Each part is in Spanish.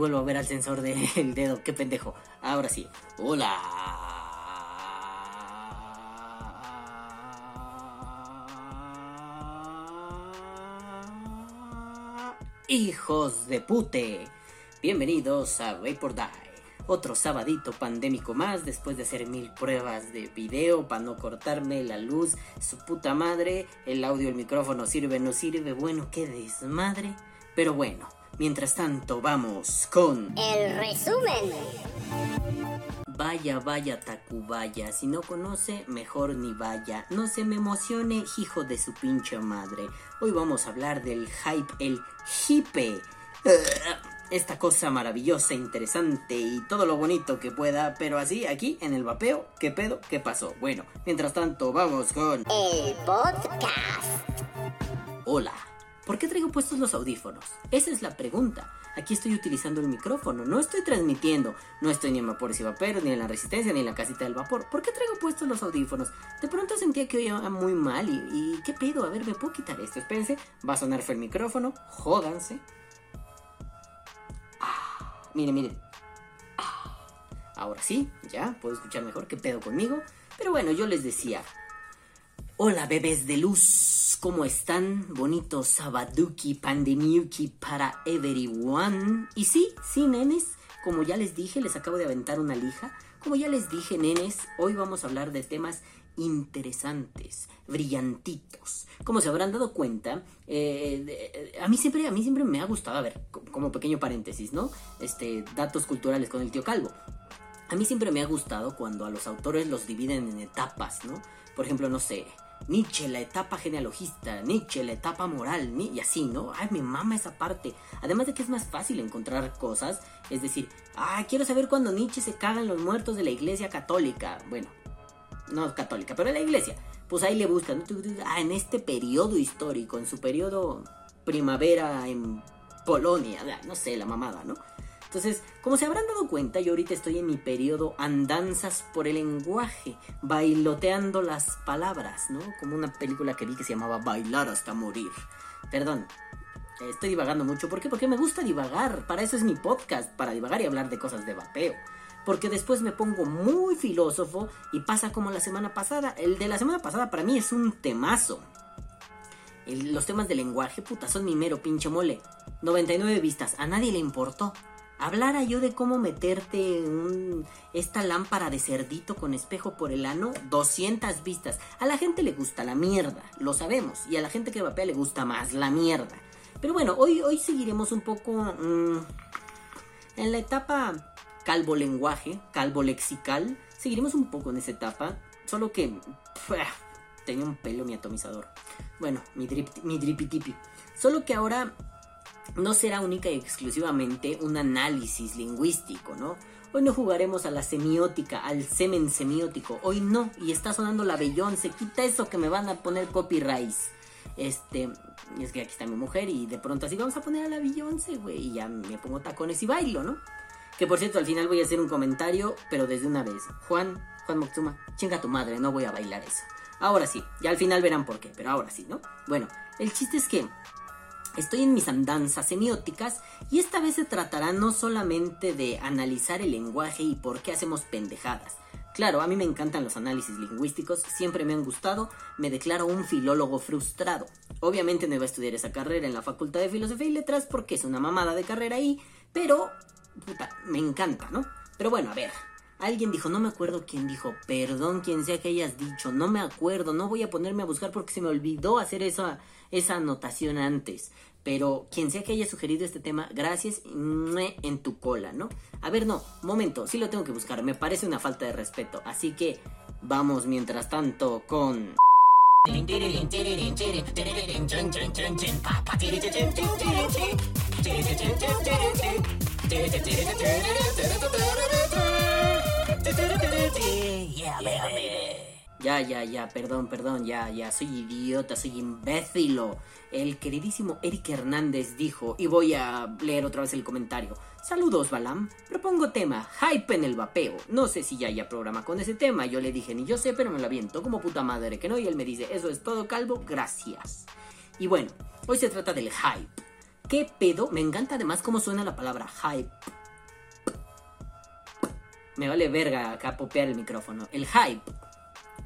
Vuelvo a ver al sensor del dedo. Qué pendejo. Ahora sí. Hola. Hijos de pute. Bienvenidos a Wait por Die. Otro sabadito pandémico más después de hacer mil pruebas de video para no cortarme la luz, su puta madre, el audio, el micrófono sirve, no sirve, bueno, qué desmadre. Pero bueno, mientras tanto vamos con... El resumen. Vaya, vaya, Tacubaya. Si no conoce, mejor ni vaya. No se me emocione, hijo de su pinche madre. Hoy vamos a hablar del hype, el hipe. Esta cosa maravillosa, interesante y todo lo bonito que pueda, pero así, aquí en el vapeo, ¿qué pedo? ¿Qué pasó? Bueno, mientras tanto, vamos con... El podcast. Hola. ¿Por qué traigo puestos los audífonos? Esa es la pregunta. Aquí estoy utilizando el micrófono, no estoy transmitiendo, no estoy ni en vapores y vaperos, ni en la resistencia, ni en la casita del vapor. ¿Por qué traigo puestos los audífonos? De pronto sentía que oía muy mal y, ¿qué pedo? A ver, ¿me puedo quitar esto? Espérense, va a sonar fue el micrófono, jódanse. Ah, miren, miren. Ah, ahora sí, ya, puedo escuchar mejor, ¿qué pedo conmigo? Pero bueno, yo les decía, Hola bebés de luz, ¿cómo están? Bonito sabaduki pandemiuki para everyone. Y sí, sí, nenes, como ya les dije, les acabo de aventar una lija. Como ya les dije, nenes, hoy vamos a hablar de temas interesantes, brillantitos. Como se habrán dado cuenta, eh, a mí siempre, a mí siempre me ha gustado, a ver, como pequeño paréntesis, ¿no? Este, datos culturales con el tío Calvo. A mí siempre me ha gustado cuando a los autores los dividen en etapas, ¿no? Por ejemplo, no sé, Nietzsche, la etapa genealogista, Nietzsche, la etapa moral, y así, ¿no? Ay, me mama esa parte. Además de que es más fácil encontrar cosas, es decir, ay, quiero saber cuándo Nietzsche se cagan los muertos de la iglesia católica. Bueno, no católica, pero la iglesia. Pues ahí le buscan, ah, en este periodo histórico, en su periodo primavera en Polonia, no sé, la mamada, ¿no? Entonces, como se habrán dado cuenta, yo ahorita estoy en mi periodo andanzas por el lenguaje, bailoteando las palabras, ¿no? Como una película que vi que se llamaba Bailar hasta morir. Perdón, estoy divagando mucho. ¿Por qué? Porque me gusta divagar. Para eso es mi podcast, para divagar y hablar de cosas de vapeo. Porque después me pongo muy filósofo y pasa como la semana pasada. El de la semana pasada para mí es un temazo. los temas de lenguaje, puta, son mi mero pinche mole. 99 vistas, a nadie le importó hablara yo de cómo meterte un, esta lámpara de cerdito con espejo por el ano, 200 vistas. A la gente le gusta la mierda, lo sabemos, y a la gente que vapea le gusta más la mierda. Pero bueno, hoy, hoy seguiremos un poco mmm, en la etapa calvo lenguaje, calvo lexical. Seguiremos un poco en esa etapa, solo que tenía un pelo mi atomizador. Bueno, mi, drip, mi drippy Solo que ahora no será única y exclusivamente un análisis lingüístico, ¿no? Hoy no jugaremos a la semiótica, al semen semiótico. Hoy no. Y está sonando la Se Quita eso que me van a poner copyright. Este, es que aquí está mi mujer y de pronto así vamos a poner a la Beyoncé, güey. Y ya me pongo tacones y bailo, ¿no? Que por cierto, al final voy a hacer un comentario, pero desde una vez. Juan, Juan Moctezuma, chinga tu madre, no voy a bailar eso. Ahora sí, ya al final verán por qué, pero ahora sí, ¿no? Bueno, el chiste es que Estoy en mis andanzas semióticas y esta vez se tratará no solamente de analizar el lenguaje y por qué hacemos pendejadas. Claro, a mí me encantan los análisis lingüísticos, siempre me han gustado, me declaro un filólogo frustrado. Obviamente no iba a estudiar esa carrera en la Facultad de Filosofía y Letras porque es una mamada de carrera ahí, pero puta, me encanta, ¿no? Pero bueno, a ver, Alguien dijo, no me acuerdo quién dijo, perdón quien sea que hayas dicho, no me acuerdo, no voy a ponerme a buscar porque se me olvidó hacer esa, esa anotación antes. Pero quien sea que haya sugerido este tema, gracias en tu cola, ¿no? A ver, no, momento, sí lo tengo que buscar, me parece una falta de respeto. Así que vamos mientras tanto con... Ya, ya, ya, perdón, perdón, ya, ya, soy idiota, soy imbécilo. El queridísimo Eric Hernández dijo, y voy a leer otra vez el comentario. Saludos, Balam. Propongo tema, hype en el vapeo. No sé si ya haya programa con ese tema. Yo le dije, ni yo sé, pero me lo aviento como puta madre que no. Y él me dice, eso es todo, calvo, gracias. Y bueno, hoy se trata del hype. ¿Qué pedo? Me encanta además cómo suena la palabra hype. Me vale verga acá popear el micrófono. El hype.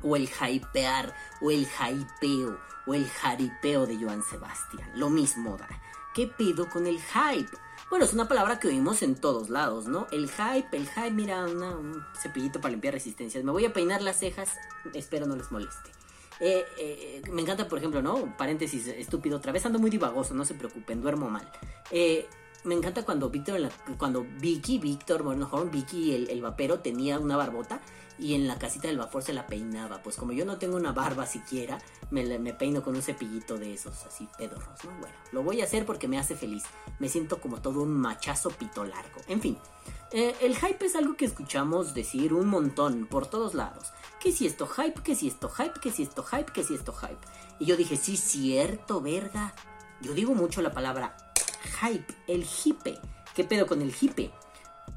O el hypear. O el hypeo. O el jaripeo de Joan Sebastián. Lo mismo da. ¿Qué pedo con el hype? Bueno, es una palabra que oímos en todos lados, ¿no? El hype, el hype, mira, un cepillito para limpiar resistencias. Me voy a peinar las cejas, espero no les moleste. Eh, eh, me encanta, por ejemplo, ¿no? Paréntesis estúpido, otra vez ando muy divagoso, no se preocupen, duermo mal. Eh, me encanta cuando Víctor, cuando Vicky, Víctor, Vicky, el, el vapero, tenía una barbota y en la casita del vapor se la peinaba. Pues como yo no tengo una barba siquiera, me, me, peino con un cepillito de esos así pedorros, ¿no? Bueno, lo voy a hacer porque me hace feliz. Me siento como todo un machazo pito largo. En fin, eh, el hype es algo que escuchamos decir un montón por todos lados. Que si esto hype, que si esto hype, que si esto hype, que si esto hype. Y yo dije, sí, cierto, verga. Yo digo mucho la palabra hype, el hipe. ¿Qué pedo con el hipe?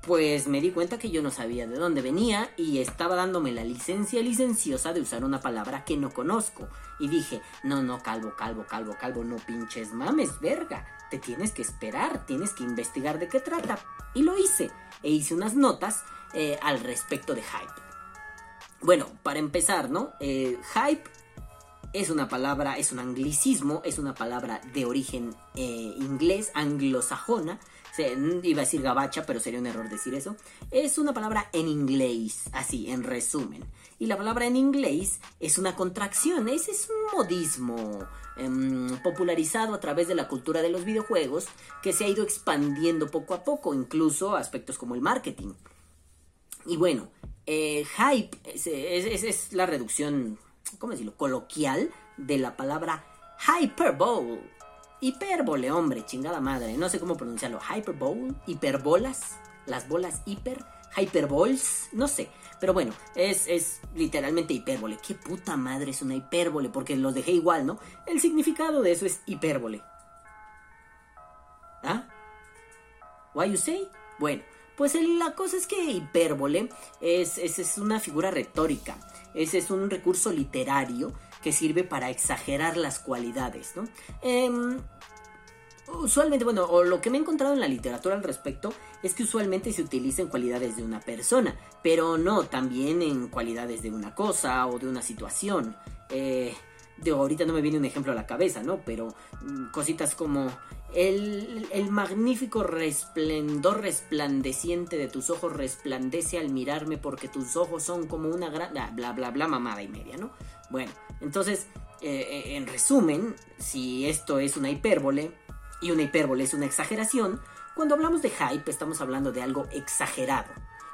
Pues me di cuenta que yo no sabía de dónde venía y estaba dándome la licencia licenciosa de usar una palabra que no conozco. Y dije, no, no, calvo, calvo, calvo, calvo, no pinches mames, verga. Te tienes que esperar, tienes que investigar de qué trata. Y lo hice e hice unas notas eh, al respecto de hype. Bueno, para empezar, ¿no? Eh, hype es una palabra, es un anglicismo, es una palabra de origen eh, inglés, anglosajona. iba a decir gabacha, pero sería un error decir eso. Es una palabra en inglés, así, en resumen. Y la palabra en inglés es una contracción, ese es un modismo em, popularizado a través de la cultura de los videojuegos que se ha ido expandiendo poco a poco, incluso aspectos como el marketing. Y bueno, eh, hype es, la reducción, ¿cómo decirlo?, coloquial de la palabra hyperbole. Hipérbole, hombre, chingada madre. No sé cómo pronunciarlo. Hyperbole, hiperbolas, las bolas hiper, hyperboles, no sé. Pero bueno, es, es literalmente hipérbole. ¿Qué puta madre es una hipérbole? Porque los dejé igual, ¿no? El significado de eso es hipérbole. ¿Ah? ¿Why you say? Bueno, pues la cosa es que hipérbole es, es, una figura retórica, ese es un recurso literario que sirve para exagerar las cualidades, ¿no? Em, usualmente, bueno, o lo que me he encontrado en la literatura al respecto es que usualmente se utiliza en cualidades de una persona, pero no también en cualidades de una cosa o de una situación. Eh, de ahorita no me viene un ejemplo a la cabeza, ¿no? Pero mm, cositas como el, magnífico resplendor resplandeciente de tus ojos resplandece al mirarme porque tus ojos son como una gran... bla, bla, bla, mamada y media, ¿no? Bueno, entonces, eh, eh, en resumen, si esto es una hipérbole y una hipérbole es una exageración, cuando hablamos de hype estamos hablando de algo exagerado.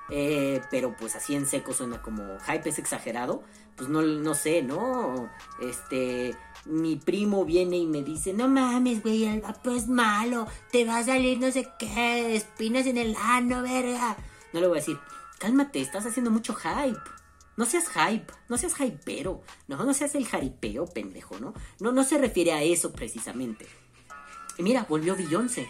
Eh, pero pues así en seco suena como hype es exagerado. Pues no, no sé, ¿no? Este, mi primo viene y me dice, no mames, güey, el vapor es malo, te va a salir no sé qué, espinas en el ano, verga. No le voy a decir, cálmate, estás haciendo mucho hype. No seas hype, no seas hypero, no, no seas el jaripeo, pendejo, ¿no? No, no se refiere a eso precisamente. Y mira, volvió Beyoncé.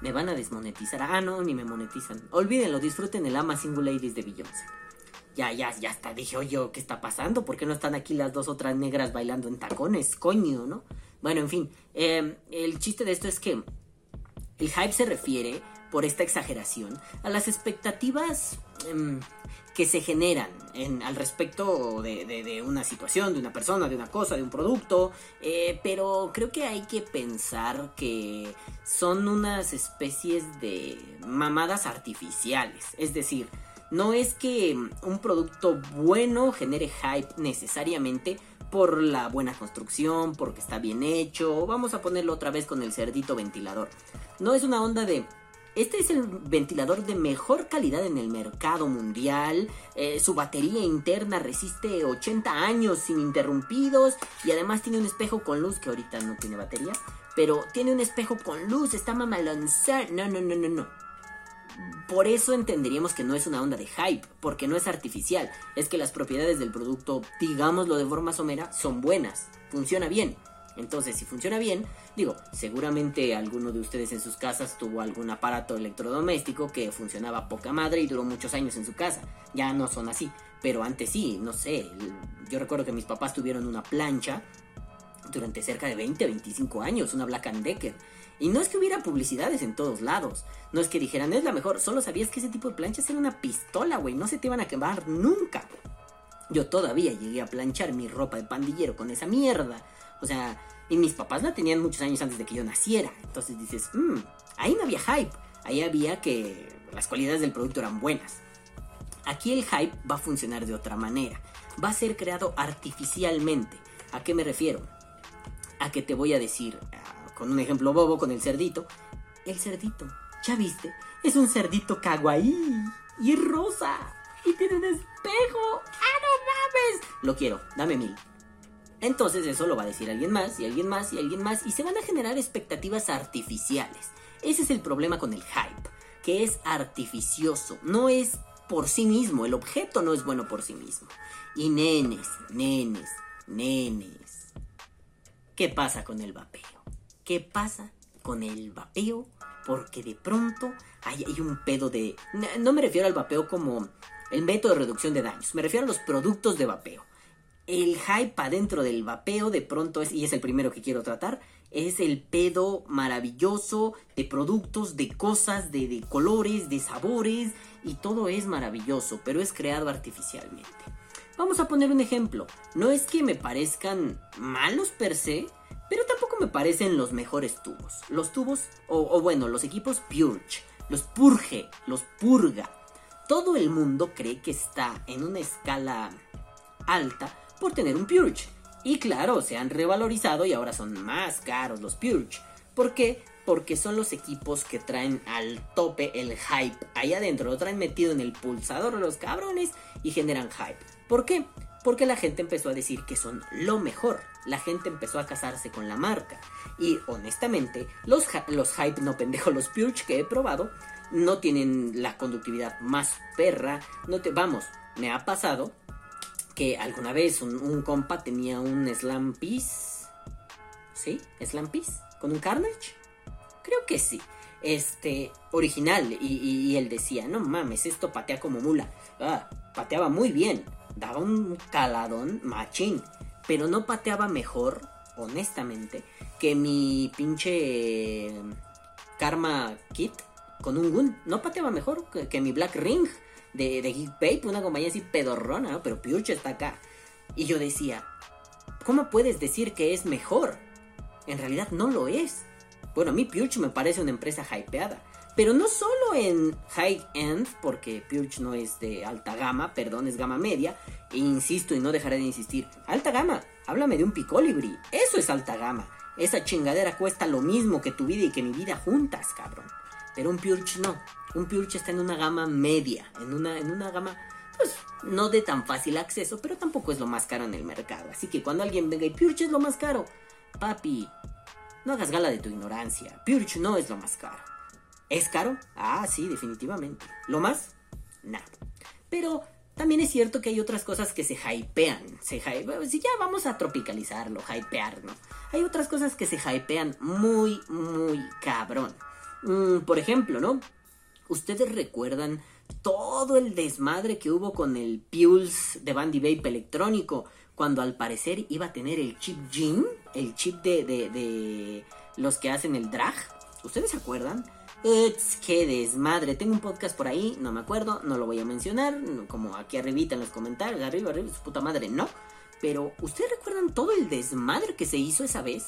Me van a desmonetizar. Ah, no, ni me monetizan. Olvídenlo, disfruten el Ama Single Ladies de Beyoncé. Ya, ya, ya está. Dije, oye, ¿qué está pasando? ¿Por qué no están aquí las dos otras negras bailando en tacones? Coño, ¿no? Bueno, en fin. Eh, el chiste de esto es que el hype se refiere, por esta exageración, a las expectativas em, que se generan en, al respecto de, una situación, de una persona, de una cosa, de un producto, eh, pero creo que hay que pensar que son unas especies de mamadas artificiales, es decir, no es que un producto bueno genere hype necesariamente por la buena construcción, porque está bien hecho, vamos a ponerlo otra vez con el cerdito ventilador. No es una onda de este es el ventilador de mejor calidad en el mercado mundial. Eh, su batería interna resiste 80 años sin interrumpidos y además tiene un espejo con luz que ahorita no tiene batería, pero tiene un espejo con luz, está mamalonzar. No, no, no, no, no. Por eso entenderíamos que no es una onda de hype, porque no es artificial. Es que las propiedades del producto, digámoslo de forma somera, son buenas. Funciona bien. Entonces, si funciona bien, digo, seguramente alguno de ustedes en sus casas tuvo algún aparato electrodoméstico que funcionaba poca madre y duró muchos años en su casa. Ya no son así, pero antes sí, no sé. Yo recuerdo que mis papás tuvieron una plancha durante cerca de 20, 25 años, una Black Decker. Y no es que hubiera publicidades en todos lados. No es que dijeran, es la mejor. Solo sabías que ese tipo de planchas era una pistola, güey. No se te iban a quemar nunca. Yo todavía llegué a planchar mi ropa de pandillero con esa mierda. O sea, y mis papás la tenían muchos años antes de que yo naciera. Entonces dices, mmm, ahí no había hype. Ahí había que las cualidades del producto eran buenas. Aquí el hype va a funcionar de otra manera. Va a ser creado artificialmente. ¿A qué me refiero? A que te voy a decir, ah, con un ejemplo bobo, con el cerdito. El cerdito, ¿ya viste? Es un cerdito kawaii y rosa. Y tiene un espejo. ¡Ah, no mames! Lo quiero, dame mil. Entonces eso lo va a decir alguien más y alguien más y alguien más y se van a generar expectativas artificiales. Ese es el problema con el hype, que es artificioso, no es por sí mismo, el objeto no es bueno por sí mismo. Y nenes, nenes, nenes. ¿Qué pasa con el vapeo? ¿Qué pasa con el vapeo? Porque de pronto hay, hay un pedo de... No me refiero al vapeo como el método de reducción de daños, me refiero a los productos de vapeo el hype adentro del vapeo de pronto es, y es el primero que quiero tratar, es el pedo maravilloso de productos, de cosas, de, de, colores, de sabores, y todo es maravilloso, pero es creado artificialmente. Vamos a poner un ejemplo. No es que me parezcan malos per se, pero tampoco me parecen los mejores tubos. Los tubos, o, o bueno, los equipos Purge, los Purge, los Purga. Todo el mundo cree que está en una escala alta por tener un Purge. Y claro, se han revalorizado y ahora son más caros los Purge. ¿Por qué? Porque son los equipos que traen al tope el hype. Ahí adentro lo traen metido en el pulsador de los cabrones y generan hype. ¿Por qué? Porque la gente empezó a decir que son lo mejor. La gente empezó a casarse con la marca. Y honestamente, los, los hype no pendejo, los Purge que he probado, no tienen la conductividad más perra. No te, vamos, me ha pasado que alguna vez un, compa tenía un Slam Piece. ¿Sí? ¿Slam Piece? ¿Con un Carnage? Creo que sí. Este, original. Y, él decía, no mames, esto patea como mula. Ah, pateaba muy bien. Daba un caladón machín. Pero no pateaba mejor, honestamente, que mi pinche Karma Kit con un Gun. No pateaba mejor que, que mi Black Ring de, de una compañía así pedorrona. Pero Purge está acá. Y yo decía, ¿cómo puedes decir que es mejor? En realidad no lo es. Bueno, a mí Purge me parece una empresa hypeada. Pero no solo en high end, porque Purge no es de alta gama, perdón, es gama media. E insisto y no dejaré de insistir. Alta gama, háblame de un Picolibri. Eso es alta gama. Esa chingadera cuesta lo mismo que tu vida y que mi vida juntas, cabrón. Pero un Purge no. Un Purge está en una gama media, en una, en una gama, pues, no de tan fácil acceso, pero tampoco es lo más caro en el mercado. Así que cuando alguien venga y Purge es lo más caro, papi, no hagas gala de tu ignorancia. Purge no es lo más caro. ¿Es caro? Ah, sí, definitivamente. ¿Lo más? Nada. Pero también es cierto que hay otras cosas que se hypean. Se si ya vamos a tropicalizarlo, hypear, ¿no? Hay otras cosas que se hypean muy, muy cabrón. Mm, por ejemplo, ¿no? ¿Ustedes recuerdan todo el desmadre que hubo con el Pulse de Bandy Vape electrónico? Cuando al parecer iba a tener el chip Jim, el chip de, de, los que hacen el drag. ¿Ustedes se acuerdan? Uts, qué desmadre. Tengo un podcast por ahí, no me acuerdo, no lo voy a mencionar. Como aquí arribita en los comentarios, arriba, arriba, su puta madre, no. Pero, ¿ustedes recuerdan todo el desmadre que se hizo esa vez?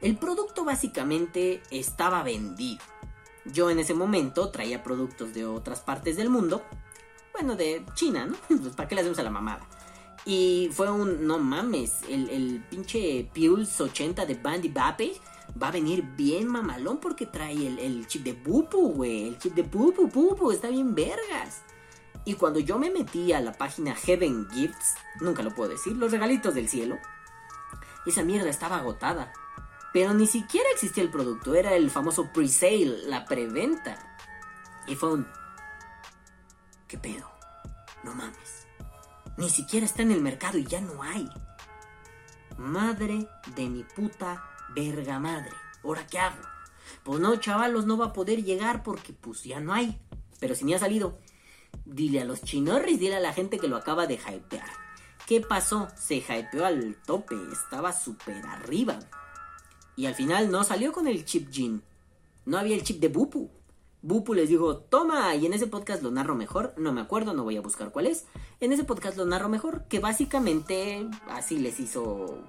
El producto básicamente estaba vendido. Yo en ese momento traía productos de otras partes del mundo. Bueno, de China, ¿no? Pues, ¿Para qué le hacemos a la mamada? Y fue un, no mames, el, pinche Pulse 80 de Bandy Bape va a venir bien mamalón porque trae el, chip de Pupu, güey. El chip de Pupu, Pupu, está bien vergas. Y cuando yo me metí a la página Heaven Gifts, nunca lo puedo decir, los regalitos del cielo, esa mierda estaba agotada. Pero ni siquiera existía el producto, era el famoso pre-sale, la preventa. Y fue un... ¿Qué pedo? No mames. Ni siquiera está en el mercado y ya no hay. madre de mi puta verga madre. ¿Ahora qué hago? Pues no, chavalos, no va a poder llegar porque pues ya no hay. Pero si ni ha salido. Dile a los chinorris, dile a la gente que lo acaba de hypear. ¿Qué pasó? Se hypeó al tope, estaba súper arriba. Y al final no salió con el chip Jin. No había el chip de Bupu. Bupu les dijo, toma, y en ese podcast lo narro mejor, no me acuerdo, no voy a buscar cuál es. En ese podcast lo narro mejor, que básicamente así les hizo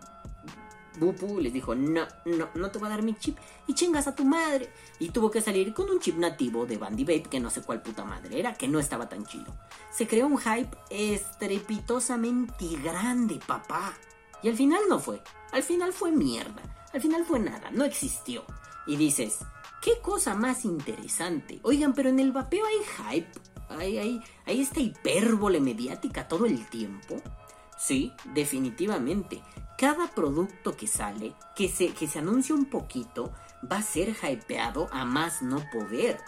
Bupu, les dijo, no, no, no te voy a dar mi chip y chingas a tu madre. Y tuvo que salir con un chip nativo de Bandy Babe, que no sé cuál puta madre era, que no estaba tan chido. Se creó un hype estrepitosamente grande, papá. Y al final no fue, al final fue mierda, al final fue nada, no existió. Y dices, Qué cosa más interesante. Oigan, pero en el vapeo hay hype. Hay, hay, esta hipérbole mediática todo el tiempo. Sí, definitivamente. Cada producto que sale, que se, que se anuncia un poquito, va a ser hypeado a más no poder.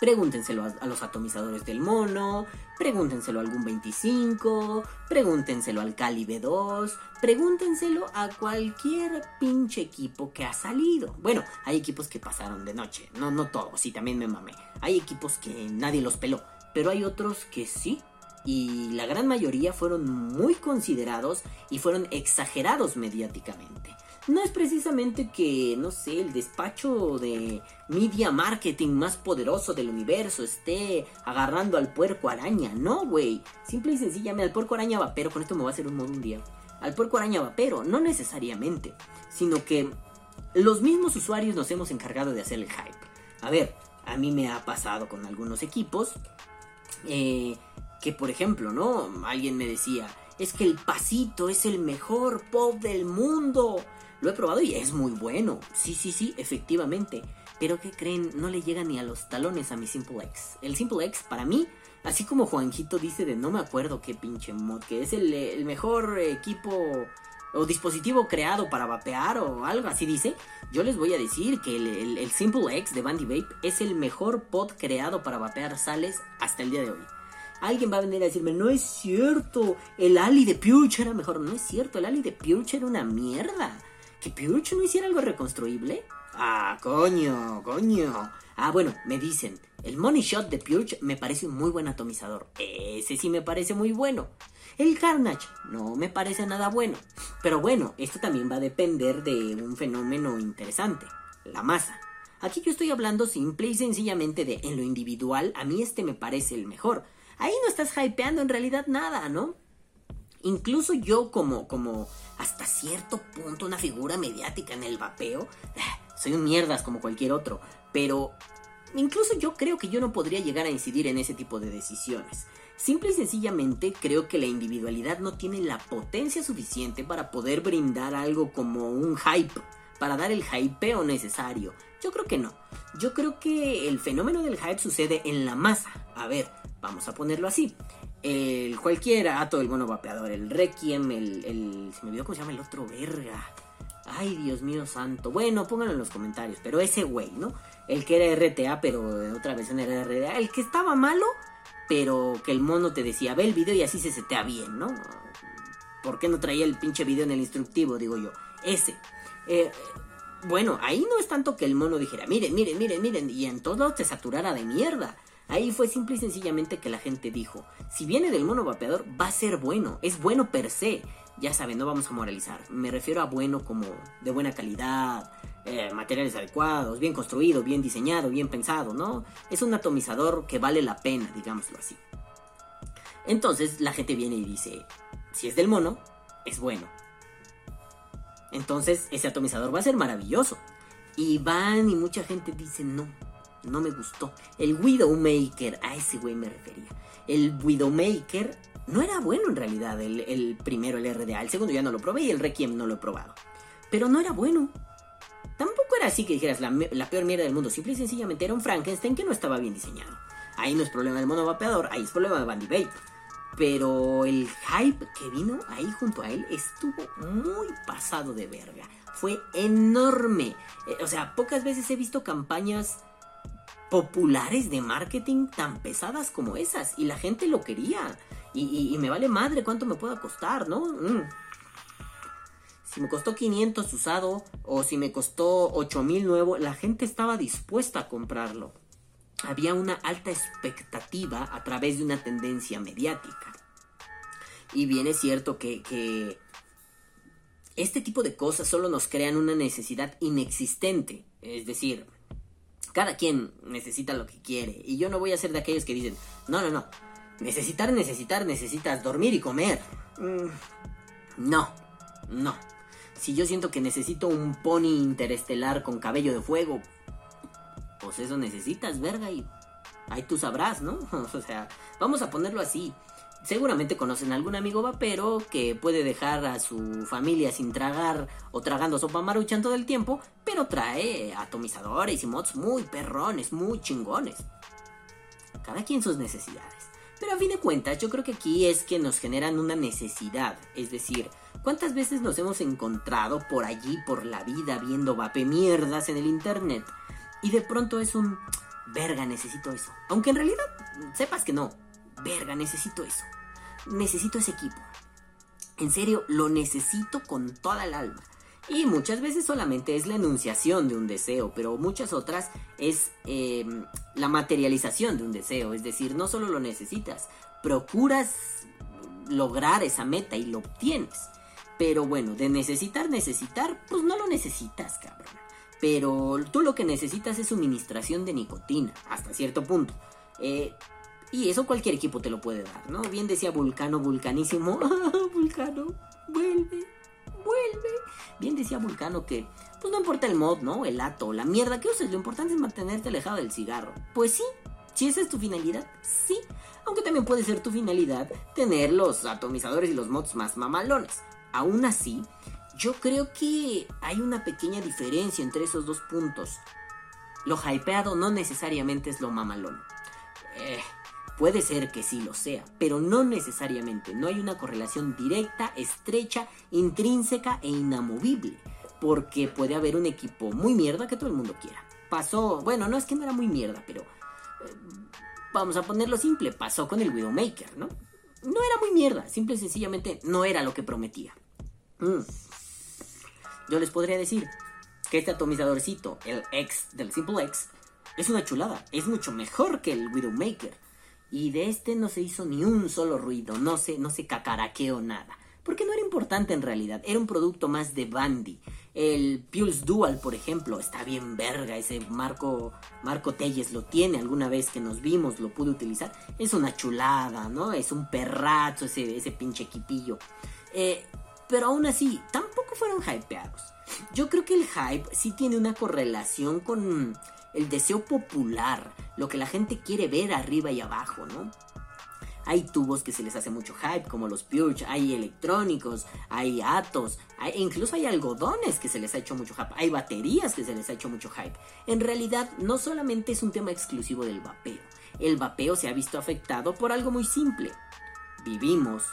Pregúntenselo a, los atomizadores del mono, pregúntenselo a algún 25, pregúntenselo al Cali B2, pregúntenselo a cualquier pinche equipo que ha salido. Bueno, hay equipos que pasaron de noche, no, no todos, sí, también me mamé. Hay equipos que nadie los peló, pero hay otros que sí. Y la gran mayoría fueron muy considerados y fueron exagerados mediáticamente no es precisamente que, no sé, el despacho de media marketing más poderoso del universo esté agarrando al puerco araña, no, güey. Simple y sencillamente al puerco araña vapero, con esto me va a hacer un modo un día. Al puerco araña vapero, no necesariamente, sino que los mismos usuarios nos hemos encargado de hacer el hype. A ver, a mí me ha pasado con algunos equipos eh, que, por ejemplo, ¿no? Alguien me decía, es que el pasito es el mejor pop del mundo. Lo he probado y es muy bueno. Sí, sí, sí, efectivamente. Pero ¿qué creen? No le llega ni a los talones a mi Simple X. El Simple X, para mí, así como Juanjito dice de no me acuerdo qué pinche mod, que es el, mejor equipo o dispositivo creado para vapear o algo así dice, yo les voy a decir que el, Simple X de Bandy Vape es el mejor pod creado para vapear sales hasta el día de hoy. Alguien va a venir a decirme, no es cierto, el Ali de Purge era mejor. No es cierto, el Ali de Purge era una mierda. ¿Que Purge no hiciera algo reconstruible? Ah, coño, coño. Ah, bueno, me dicen, el Money Shot de Purge me parece un muy buen atomizador. Ese sí me parece muy bueno. El Carnage no me parece nada bueno. Pero bueno, esto también va a depender de un fenómeno interesante, la masa. Aquí yo estoy hablando simple y sencillamente de en lo individual, a mí este me parece el mejor. Ahí no estás hypeando en realidad nada, ¿no? Incluso yo como, como hasta cierto punto una figura mediática en el vapeo, soy un mierdas como cualquier otro, pero incluso yo creo que yo no podría llegar a incidir en ese tipo de decisiones. Simple y sencillamente creo que la individualidad no tiene la potencia suficiente para poder brindar algo como un hype, para dar el hypeo necesario. Yo creo que no. Yo creo que el fenómeno del hype sucede en la masa. A ver, vamos a ponerlo así el cualquiera, todo el bueno vapeador, el Requiem, el, el. Se me olvidó cómo se llama el otro verga. Ay, Dios mío santo. Bueno, pónganlo en los comentarios. Pero ese güey, ¿no? El que era RTA, pero otra versión era RTA. El que estaba malo, pero que el mono te decía, ve el video y así se setea bien, ¿no? ¿Por qué no traía el pinche video en el instructivo? Digo yo. Ese. Eh, bueno, ahí no es tanto que el mono dijera, miren, miren, miren, miren, y en todo te saturara de mierda. Ahí fue simple y sencillamente que la gente dijo, si viene del mono vapeador va a ser bueno, es bueno per se. Ya saben, no vamos a moralizar, me refiero a bueno como de buena calidad, eh, materiales adecuados, bien construido, bien diseñado, bien pensado, ¿no? Es un atomizador que vale la pena, digámoslo así. Entonces la gente viene y dice, si es del mono, es bueno. Entonces ese atomizador va a ser maravilloso. Y van y mucha gente dice, no, no me gustó. El Widowmaker, a ese güey me refería. El Widowmaker no era bueno en realidad, el, primero, el RDA. El segundo ya no lo probé y el Requiem no lo he probado. Pero no era bueno. Tampoco era así que dijeras la, peor mierda del mundo. Simple y sencillamente era un Frankenstein que no estaba bien diseñado. Ahí no es problema del mono vapeador, ahí es problema de Bandy Vape. Pero el hype que vino ahí junto a él estuvo muy pasado de verga. Fue enorme. Eh, o sea, pocas veces he visto campañas populares de marketing tan pesadas como esas y la gente lo quería. Y, me vale madre cuánto me pueda costar, ¿no? Mm. Si me costó 500 usado o si me costó 8000 nuevo, la gente estaba dispuesta a comprarlo. Había una alta expectativa a través de una tendencia mediática. Y bien es cierto que, que este tipo de cosas solo nos crean una necesidad inexistente. Es decir, cada quien necesita lo que quiere. Y yo no voy a ser de aquellos que dicen, no, no, no. Necesitar, necesitar, necesitas dormir y comer. Mm, no, no. Si yo siento que necesito un pony interestelar con cabello de fuego, pues eso necesitas, verga, y ahí tú sabrás, ¿no? o sea, vamos a ponerlo así. Seguramente conocen a algún amigo vapero que puede dejar a su familia sin tragar o tragando sopa maruchan todo el tiempo, pero trae atomizadores y mods muy perrones, muy chingones. Cada quien sus necesidades. Pero a fin de cuentas, yo creo que aquí es que nos generan una necesidad. Es decir, ¿cuántas veces nos hemos encontrado por allí, por la vida, viendo vape mierdas en el internet? Y de pronto es un... Verga, necesito eso. Aunque en realidad sepas que no. Verga, necesito eso. Necesito ese equipo. En serio, lo necesito con toda el alma. Y muchas veces solamente es la enunciación de un deseo, pero muchas otras es em, la materialización de un deseo. Es decir, no solo lo necesitas, procuras lograr esa meta y lo obtienes. Pero bueno, de necesitar, necesitar, pues no lo necesitas, cabrón. Pero tú lo que necesitas es suministración de nicotina, hasta cierto punto. Eh, y eso cualquier equipo te lo puede dar, ¿no? Bien decía Vulcano, Vulcanísimo. Vulcano, vuelve, vuelve. Bien decía Vulcano que, pues no importa el mod, ¿no? El ato, la mierda que uses, lo importante es mantenerte alejado del cigarro. Pues sí, si esa es tu finalidad, sí. Aunque también puede ser tu finalidad tener los atomizadores y los mods más mamalones. Aún así, yo creo que hay una pequeña diferencia entre esos dos puntos. Lo hypeado no necesariamente es lo mamalón. Eh, Puede ser que sí lo sea, pero no necesariamente. No hay una correlación directa, estrecha, intrínseca e inamovible. Porque puede haber un equipo muy mierda que todo el mundo quiera. Pasó, bueno, no es que no era muy mierda, pero... Eh, vamos a ponerlo simple, pasó con el Widowmaker, ¿no? No era muy mierda, simple y sencillamente no era lo que prometía. Mm. Yo les podría decir que este atomizadorcito, el X del Simple X, es una chulada, es mucho mejor que el Widowmaker. Y de este no se hizo ni un solo ruido, no se, no se cacaraqueó nada. Porque no era importante en realidad, era un producto más de Bandy. El Pulse Dual, por ejemplo, está bien verga. Ese Marco, Marco Telles lo tiene alguna vez que nos vimos, lo pude utilizar. Es una chulada, ¿no? Es un perrazo ese, ese pinche equipillo. Eh, pero aún así, tampoco fueron hypeados. Yo creo que el hype sí tiene una correlación con el deseo popular, lo que la gente quiere ver arriba y abajo, ¿no? Hay tubos que se les hace mucho hype, como los Purge, hay electrónicos, hay atos, hay, incluso hay algodones que se les ha hecho mucho hype, hay baterías que se les ha hecho mucho hype. En realidad, no solamente es un tema exclusivo del vapeo, el vapeo se ha visto afectado por algo muy simple. Vivimos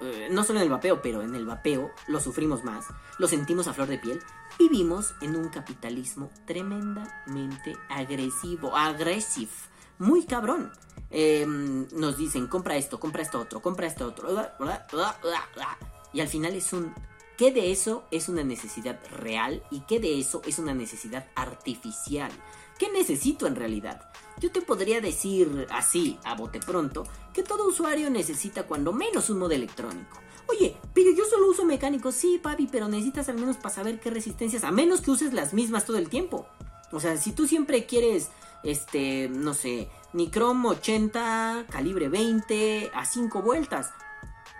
eh, no solo en el vapeo, pero en el vapeo lo sufrimos más, lo sentimos a flor de piel. Vivimos en un capitalismo tremendamente agresivo, agresivo, muy cabrón. Em, nos dicen, compra esto, compra esto otro, compra esto otro. Y al final es un... ¿Qué de eso es una necesidad real y qué de eso es una necesidad artificial? ¿Qué necesito en realidad? Yo te podría decir así, a bote pronto, que todo usuario necesita cuando menos un modo electrónico. Oye, pero yo solo uso mecánico, sí, papi, pero necesitas al menos para saber qué resistencias, a menos que uses las mismas todo el tiempo. O sea, si tú siempre quieres, este, no sé, Nicrom 80, calibre 20, a 5 vueltas,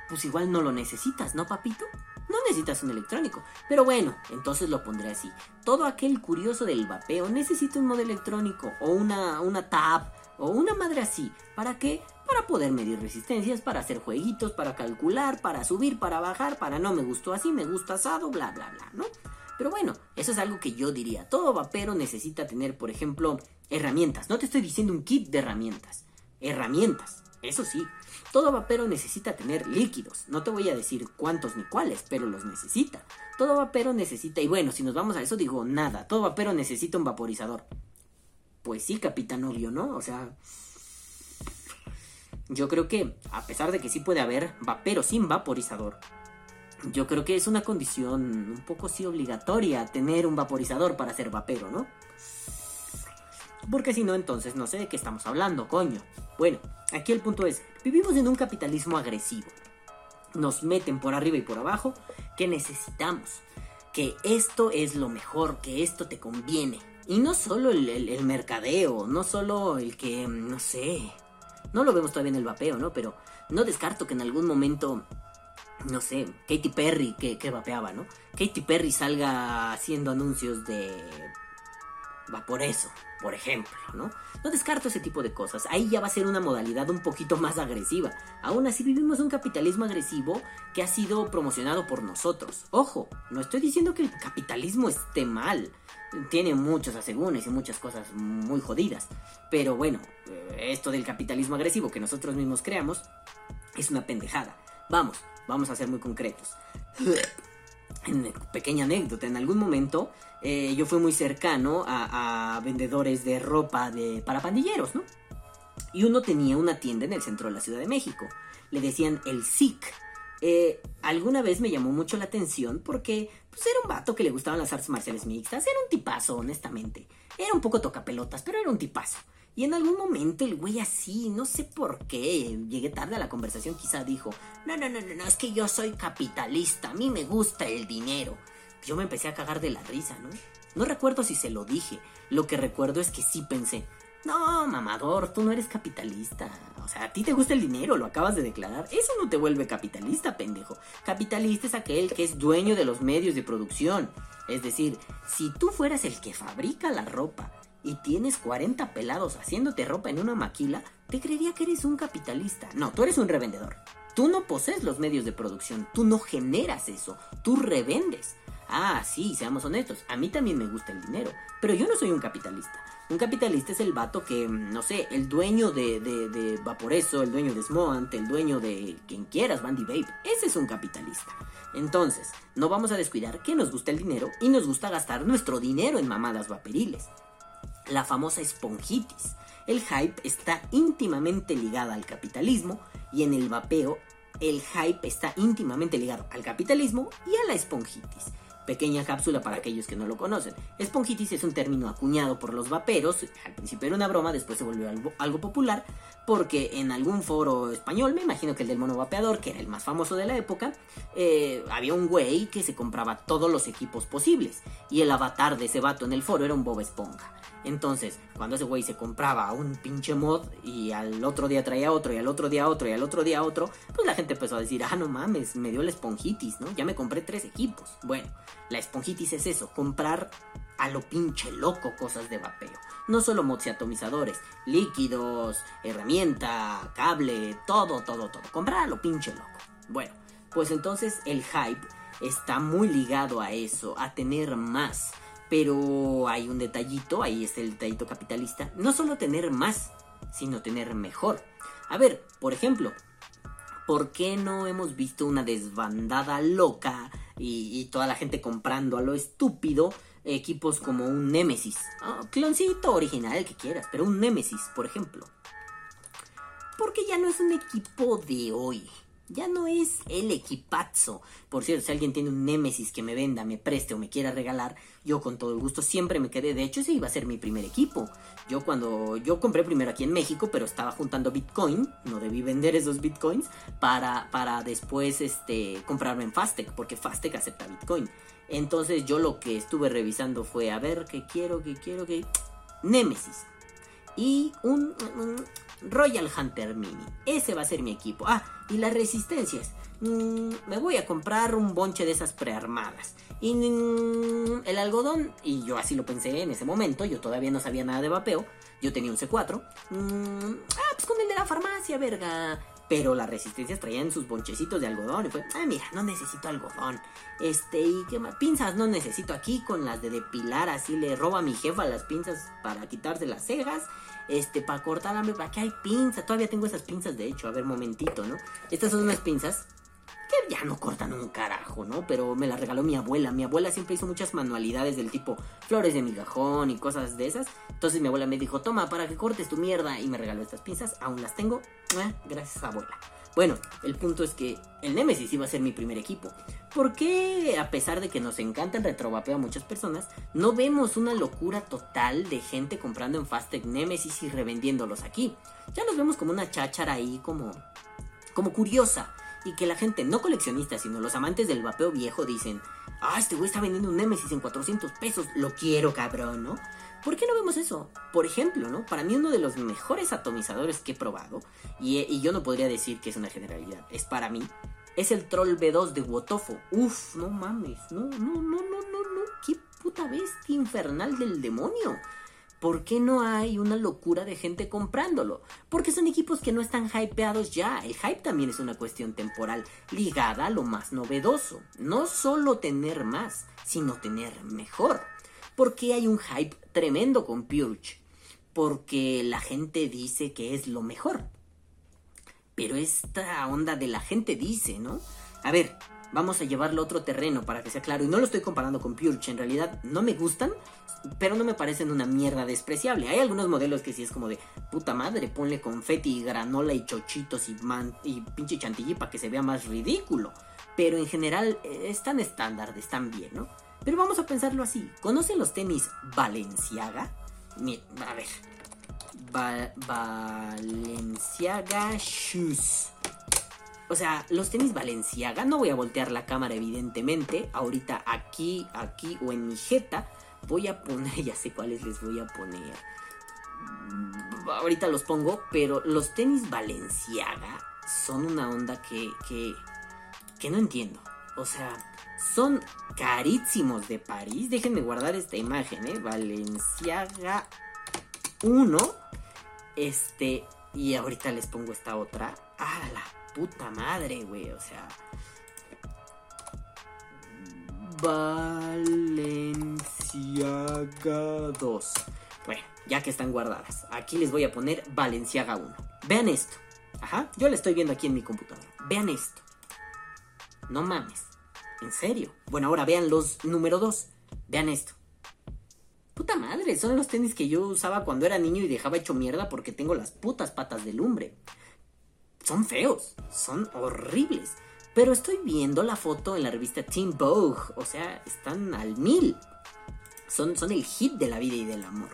pues igual no lo necesitas, ¿no, papito? No necesitas un electrónico. Pero bueno, entonces lo pondré así. Todo aquel curioso del vapeo necesita un modo electrónico o una, una tab o una madre así. ¿Para qué? Para poder medir resistencias, para hacer jueguitos, para calcular, para subir, para bajar, para no me gustó así, me gusta asado, bla, bla, bla, ¿no? Pero bueno, eso es algo que yo diría. Todo vapero necesita tener, por ejemplo, herramientas. No te estoy diciendo un kit de herramientas. Herramientas. Eso sí, todo vapero necesita tener líquidos. No te voy a decir cuántos ni cuáles, pero los necesita. Todo vapero necesita, y bueno, si nos vamos a eso digo nada, todo vapero necesita un vaporizador. Pues sí, capitán obvio, ¿no? O sea, yo creo que, a pesar de que sí puede haber vapero sin vaporizador, yo creo que es una condición un poco sí obligatoria tener un vaporizador para ser vapero, ¿no? Porque si no, entonces no sé de qué estamos hablando, coño. Bueno, aquí el punto es, vivimos en un capitalismo agresivo. Nos meten por arriba y por abajo que necesitamos, que esto es lo mejor, que esto te conviene. Y no solo el, el- mercadeo, no solo el que, no sé, no lo vemos todavía en el vapeo, ¿no? Pero no descarto que en algún momento no sé, Katy Perry que, que vapeaba, ¿no? Katy Perry salga haciendo anuncios de Vaporeso, por ejemplo, ¿no? No descarto ese tipo de cosas. Ahí ya va a ser una modalidad un poquito más agresiva. Aún así vivimos un capitalismo agresivo que ha sido promocionado por nosotros. Ojo, no estoy diciendo que el capitalismo esté mal. Tiene muchos asegúnes y muchas cosas muy jodidas. Pero bueno, eh, esto del capitalismo agresivo que nosotros mismos creamos es una pendejada. Vamos, vamos a ser muy concretos. Pequeña anécdota, en algún momento eh, yo fui muy cercano a, a vendedores de ropa de, para pandilleros, ¿no? Y uno tenía una tienda en el centro de la Ciudad de México. Le decían el SIC. Eh, alguna vez me llamó mucho la atención porque pues, era un vato que le gustaban las artes marciales mixtas. Era un tipazo, honestamente. Era un poco tocapelotas, pero era un tipazo. Y en algún momento el güey así, no sé por qué, llegué tarde a la conversación, quizá dijo, no, no, no, no, no, es que yo soy capitalista, a mí me gusta el dinero. Yo me empecé a cagar de la risa, ¿no? No recuerdo si se lo dije, lo que recuerdo es que sí pensé, no, mamador, tú no eres capitalista. O sea, a ti te gusta el dinero, lo acabas de declarar. Eso no te vuelve capitalista, pendejo. Capitalista es aquel que es dueño de los medios de producción. Es decir, si tú fueras el que fabrica la ropa y tienes 40 pelados haciéndote ropa en una maquila, te creería que eres un capitalista. No, tú eres un revendedor. Tú no posees los medios de producción, tú no generas eso, tú revendes. Ah, sí, seamos honestos, a mí también me gusta el dinero, pero yo no soy un capitalista. Un capitalista es el vato que, mm, no sé, el dueño de, de, de Vaporeso, el dueño de Smoant, el dueño de quien quieras, Bandy Vape. Ese es un capitalista. Entonces, no vamos a descuidar que nos gusta el dinero y nos gusta gastar nuestro dinero en mamadas vaporiles. La famosa esponjitis. El hype está íntimamente ligado al capitalismo y en el vapeo el hype está íntimamente ligado al capitalismo y a la esponjitis. Pequeña cápsula para aquellos que no lo conocen. Esponjitis es un término acuñado por los vaperos. Al principio era una broma, después se volvió algo, algo popular. Porque en algún foro español, me imagino que el del mono vapeador, que era el más famoso de la época, eh, había un güey que se compraba todos los equipos posibles. Y el avatar de ese vato en el foro era un Bob Esponja. Entonces, cuando ese güey se compraba un pinche mod y al otro día traía otro y al otro día otro y al otro día otro, pues la gente empezó a decir, ah, no mames, me dio la esponjitis, ¿no? Ya me compré tres equipos. Bueno, la esponjitis es eso, comprar a lo pinche loco cosas de vapeo. No solo mods y atomizadores, líquidos, herramienta, cable, todo, todo, todo. Comprar a lo pinche loco. Bueno, pues entonces el hype está muy ligado a eso, a tener más. Pero hay un detallito, ahí está el detallito capitalista. No solo tener más, sino tener mejor. A ver, por ejemplo, ¿por qué no hemos visto una desbandada loca y toda la gente comprando a lo estúpido equipos como un Nemesis? Ah, cloncito original, que quieras, pero un Nemesis, por ejemplo. Porque ya no es un equipo de hoy. Ya no es el equipazo. Por cierto, si alguien tiene un Nemesis que me venda, me preste o me quiera regalar, yo con todo el gusto siempre me quedé. De hecho, ese iba a ser mi primer equipo. Yo cuando yo compré primero aquí en México, pero estaba juntando Bitcoin, no debí vender esos Bitcoins para, para después este, comprarme en Fastec, porque Fastec acepta Bitcoin. Entonces yo lo que estuve revisando fue a ver qué quiero, qué quiero, qué... Nemesis. Y un, Royal Hunter Mini. Ese va a ser mi equipo. Ah, y las resistencias. Mm, me voy a comprar un bonche de esas prearmadas. Y mm, el algodón, y yo así lo pensé en ese momento, yo todavía no sabía nada de vapeo. Yo tenía un C4. Mm, ah, pues con el de la farmacia, verga. Pero las resistencias traían sus bonchecitos de algodón. Y fue, ah, mira, no necesito algodón. Este, y qué más. Pinzas no necesito aquí con las de depilar. Así le roba a mi jefa las pinzas para quitarse las cejas. Este, para cortar hambre, para que hay pinzas. Todavía tengo esas pinzas, de hecho. A ver, momentito, ¿no? Estas son unas pinzas que ya no cortan un carajo, ¿no? Pero me la regaló mi abuela. Mi abuela siempre hizo muchas manualidades del tipo flores de migajón y cosas de esas. Entonces mi abuela me dijo, toma, para que cortes tu mierda. Y me regaló estas pinzas. Aún las tengo. Ah, gracias, abuela. Bueno, el punto es que el Nemesis iba a ser mi primer equipo. ¿Por qué, a pesar de que nos encanta el retrovapeo a muchas personas, no vemos una locura total de gente comprando en Fastec Nemesis y revendiéndolos aquí? Ya los vemos como una cháchara ahí, como, como curiosa. Y que la gente, no coleccionista, sino los amantes del vapeo viejo dicen, ah, este güey está vendiendo un Nemesis en 400 pesos, lo quiero cabrón, ¿no? ¿Por qué no vemos eso? Por ejemplo, ¿no? Para mí uno de los mejores atomizadores que he probado, y, y yo no podría decir que es una generalidad, es para mí, es el Troll B2 de Wotofo. Uf, no mames, no, no, no, no, no, no, qué puta bestia infernal del demonio. ¿Por qué no hay una locura de gente comprándolo? Porque son equipos que no están hypeados ya. El hype también es una cuestión temporal ligada a lo más novedoso. No solo tener más, sino tener mejor. ¿Por qué hay un hype tremendo con Purge? Porque la gente dice que es lo mejor. Pero esta onda de la gente dice, ¿no? A ver, vamos a llevarlo a otro terreno para que sea claro. Y no lo estoy comparando con Purge, en realidad no me gustan, pero no me parecen una mierda despreciable. Hay algunos modelos que sí es como de puta madre, ponle confeti y granola y chochitos y, man, pinche chantilly para que se vea más ridículo. Pero en general eh, están estándar, están bien, ¿no? Pero vamos a pensarlo así. ¿Conocen los tenis Balenciaga? a ver. Balenciaga Shoes. O sea, los tenis Balenciaga, no voy a voltear la cámara evidentemente, ahorita aquí, aquí o en mi jeta, voy a poner, ya sé cuáles les voy a poner. Ahorita los pongo, pero los tenis Balenciaga son una onda que, que, que no entiendo. O sea, son carísimos de París. Déjenme guardar esta imagen, ¿eh? Valenciaga 1. Este, y ahorita les pongo esta otra. ¡Ah, la puta madre, güey! O sea... Valenciaga 2. Bueno, ya que están guardadas. Aquí les voy a poner Valenciaga 1. Vean esto. Ajá, yo la estoy viendo aquí en mi computadora. Vean esto. No mames. En serio. Bueno, ahora vean los número 2. Vean esto. Puta madre, son los tenis que yo usaba cuando era niño y dejaba hecho mierda porque tengo las putas patas de lumbre. Son feos, son horribles. Pero estoy viendo la foto en la revista Teen Vogue. O sea, están al mil. Son, son el hit de la vida y del amor.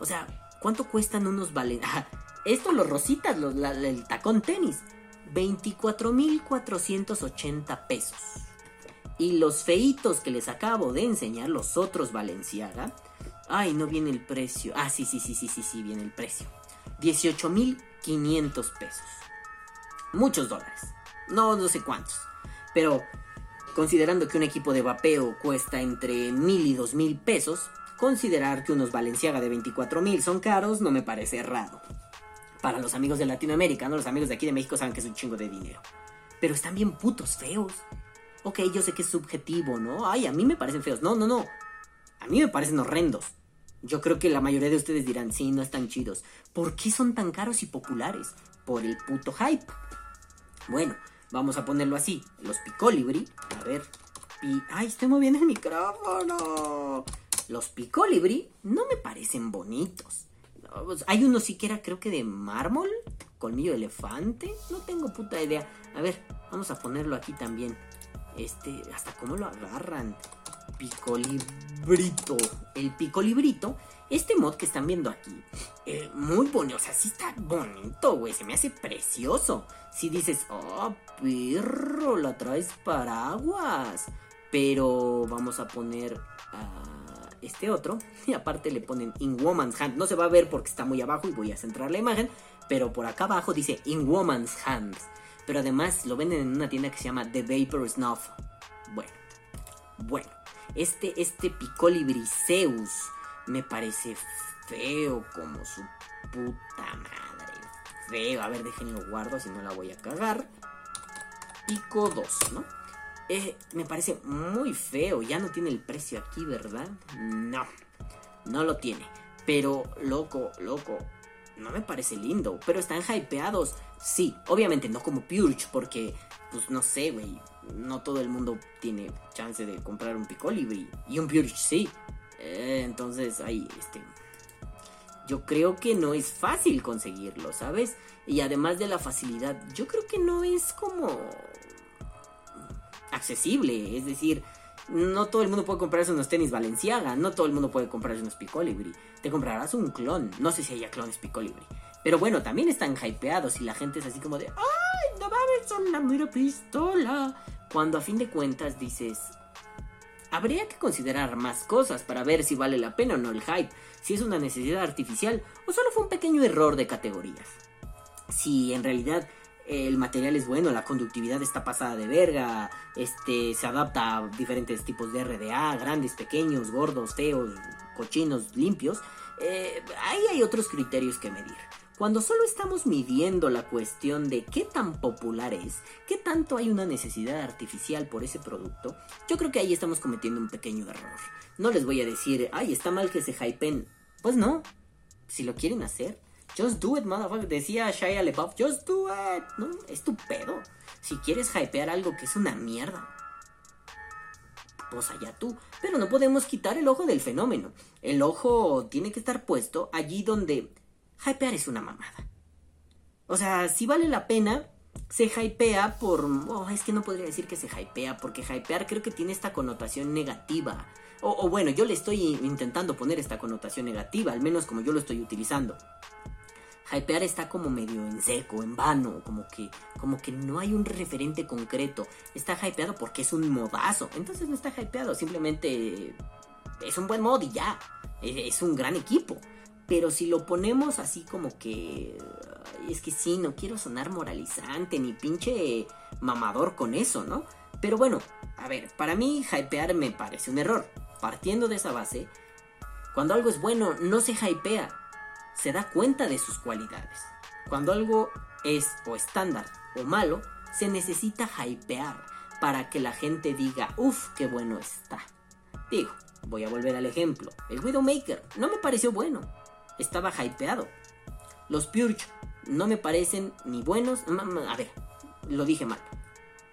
O sea, ¿cuánto cuestan unos valen? Ah, esto, los rositas, los, el tacón tenis. 24.480 pesos. Y los feitos que les acabo de enseñar, los otros Valenciaga. Ay, no viene el precio. Ah, sí, sí, sí, sí, sí, sí, viene el precio. 18.500 pesos. Muchos dólares. No, no sé cuántos. Pero considerando que un equipo de vapeo cuesta entre mil y dos mil pesos, considerar que unos Valenciaga de 24 mil son caros no me parece raro. Para los amigos de Latinoamérica, ¿no? Los amigos de aquí de México saben que es un chingo de dinero. Pero están bien putos feos. Ok, yo sé que es subjetivo, ¿no? Ay, a mí me parecen feos. No, no, no. A mí me parecen horrendos. Yo creo que la mayoría de ustedes dirán, sí, no están chidos. ¿Por qué son tan caros y populares? Por el puto hype. Bueno, vamos a ponerlo así. Los Picolibri. A ver. ¡Ay, estoy moviendo el micrófono! Los Picolibri no me parecen bonitos. Pues, hay uno siquiera, creo que de mármol. Colmillo de elefante. No tengo puta idea. A ver, vamos a ponerlo aquí también. Este, hasta cómo lo agarran. Picolibrito. El picolibrito. Este mod que están viendo aquí. Eh, muy bonito. O sea, sí está bonito, güey. Se me hace precioso. Si dices, oh, perro, la traes paraguas. Pero vamos a poner a este otro. Y aparte le ponen In Woman's Hand. No se va a ver porque está muy abajo y voy a centrar la imagen. Pero por acá abajo dice In Woman's Hands. Pero además lo venden en una tienda que se llama The Vapor Snuff. Bueno, bueno. Este, este Picolibriseus me parece feo como su puta madre. Feo. A ver, déjenlo guardo si no la voy a cagar. Pico 2, ¿no? Me parece muy feo. Ya no tiene el precio aquí, ¿verdad? No. No lo tiene. Pero, loco, loco. no me parece lindo, pero están hypeados. Sí, obviamente no como Purge, porque, pues no sé, güey, no todo el mundo tiene chance de comprar un Picolibri. Y un Purge sí. Eh, entonces, ahí, este... Yo creo que no es fácil conseguirlo, ¿sabes? Y además de la facilidad, yo creo que no es como accesible. Es decir, no todo el mundo puede comprarse unos tenis Valenciaga, no todo el mundo puede comprarse unos Picolibri. Te comprarás un clon, no sé si haya clones Picolibri. Pero bueno, también están hypeados y la gente es así como de, ¡ay, no mames, son la mira pistola! Cuando a fin de cuentas dices, habría que considerar más cosas para ver si vale la pena o no el hype, si es una necesidad artificial o solo fue un pequeño error de categorías. Si en realidad el material es bueno, la conductividad está pasada de verga, este, se adapta a diferentes tipos de RDA, grandes, pequeños, gordos, feos, cochinos, limpios. Eh, ahí hay otros criterios que medir. Cuando solo estamos midiendo la cuestión de qué tan popular es, qué tanto hay una necesidad artificial por ese producto, yo creo que ahí estamos cometiendo un pequeño error. No les voy a decir, ay, está mal que se hypen. Pues no. Si lo quieren hacer, Just do it, motherfucker. Decía Shia LeBoff, just do it. No, es tu pedo. Si quieres hypear algo que es una mierda, pues allá tú. Pero no podemos quitar el ojo del fenómeno. El ojo tiene que estar puesto allí donde hypear es una mamada. O sea, si vale la pena, se hypea por... Oh, es que no podría decir que se hypea, porque hypear creo que tiene esta connotación negativa. O, o bueno, yo le estoy intentando poner esta connotación negativa, al menos como yo lo estoy utilizando hypear está como medio en seco, en vano, como que, como que no hay un referente concreto. Está hypeado porque es un modazo. Entonces no está hypeado, simplemente es un buen mod y ya. Es un gran equipo. Pero si lo ponemos así como que... Es que sí, no quiero sonar moralizante ni pinche mamador con eso, ¿no? Pero bueno, a ver, para mí hypear me parece un error. Partiendo de esa base, cuando algo es bueno, no se hypea, se da cuenta de sus cualidades. Cuando algo es o estándar o malo, se necesita hypear para que la gente diga, uff, qué bueno está. Digo, voy a volver al ejemplo. El Widowmaker no me pareció bueno. Estaba hypeado. Los Purge no me parecen ni buenos. A ver, lo dije mal.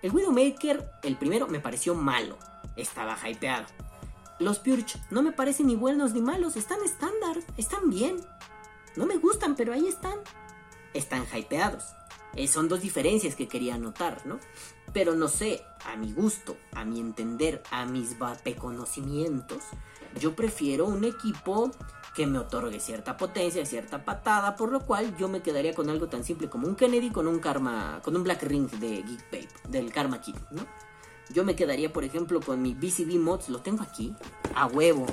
El Widowmaker, el primero, me pareció malo. Estaba hypeado. Los Purge no me parecen ni buenos ni malos. Están estándar. Están bien. No me gustan, pero ahí están. Están hypeados. Eh, son dos diferencias que quería notar, ¿no? Pero no sé, a mi gusto, a mi entender, a mis conocimientos, yo prefiero un equipo que me otorgue cierta potencia, cierta patada, por lo cual yo me quedaría con algo tan simple como un Kennedy con un Karma, con un Black Ring de Geek Pape, del Karma Kid, ¿no? Yo me quedaría, por ejemplo, con mi BCB Mods, lo tengo aquí, a huevo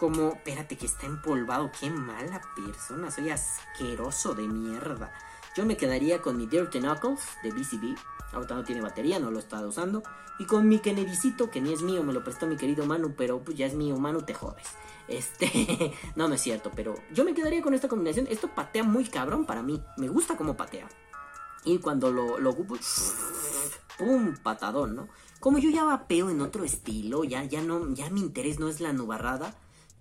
como, espérate que está empolvado, qué mala persona, soy asqueroso de mierda. Yo me quedaría con mi Dirty Knuckles de BCB, ahorita no tiene batería, no lo estaba usando, y con mi Kennedycito, que ni es mío, me lo prestó mi querido Manu, pero pues ya es mío, Manu, te jodes. Este, no, no es cierto, pero yo me quedaría con esta combinación, esto patea muy cabrón para mí, me gusta cómo patea. Y cuando lo, lo ¡pum! patadón, ¿no? Como yo ya vapeo en otro estilo, ya, ya no, ya mi interés no es la nubarrada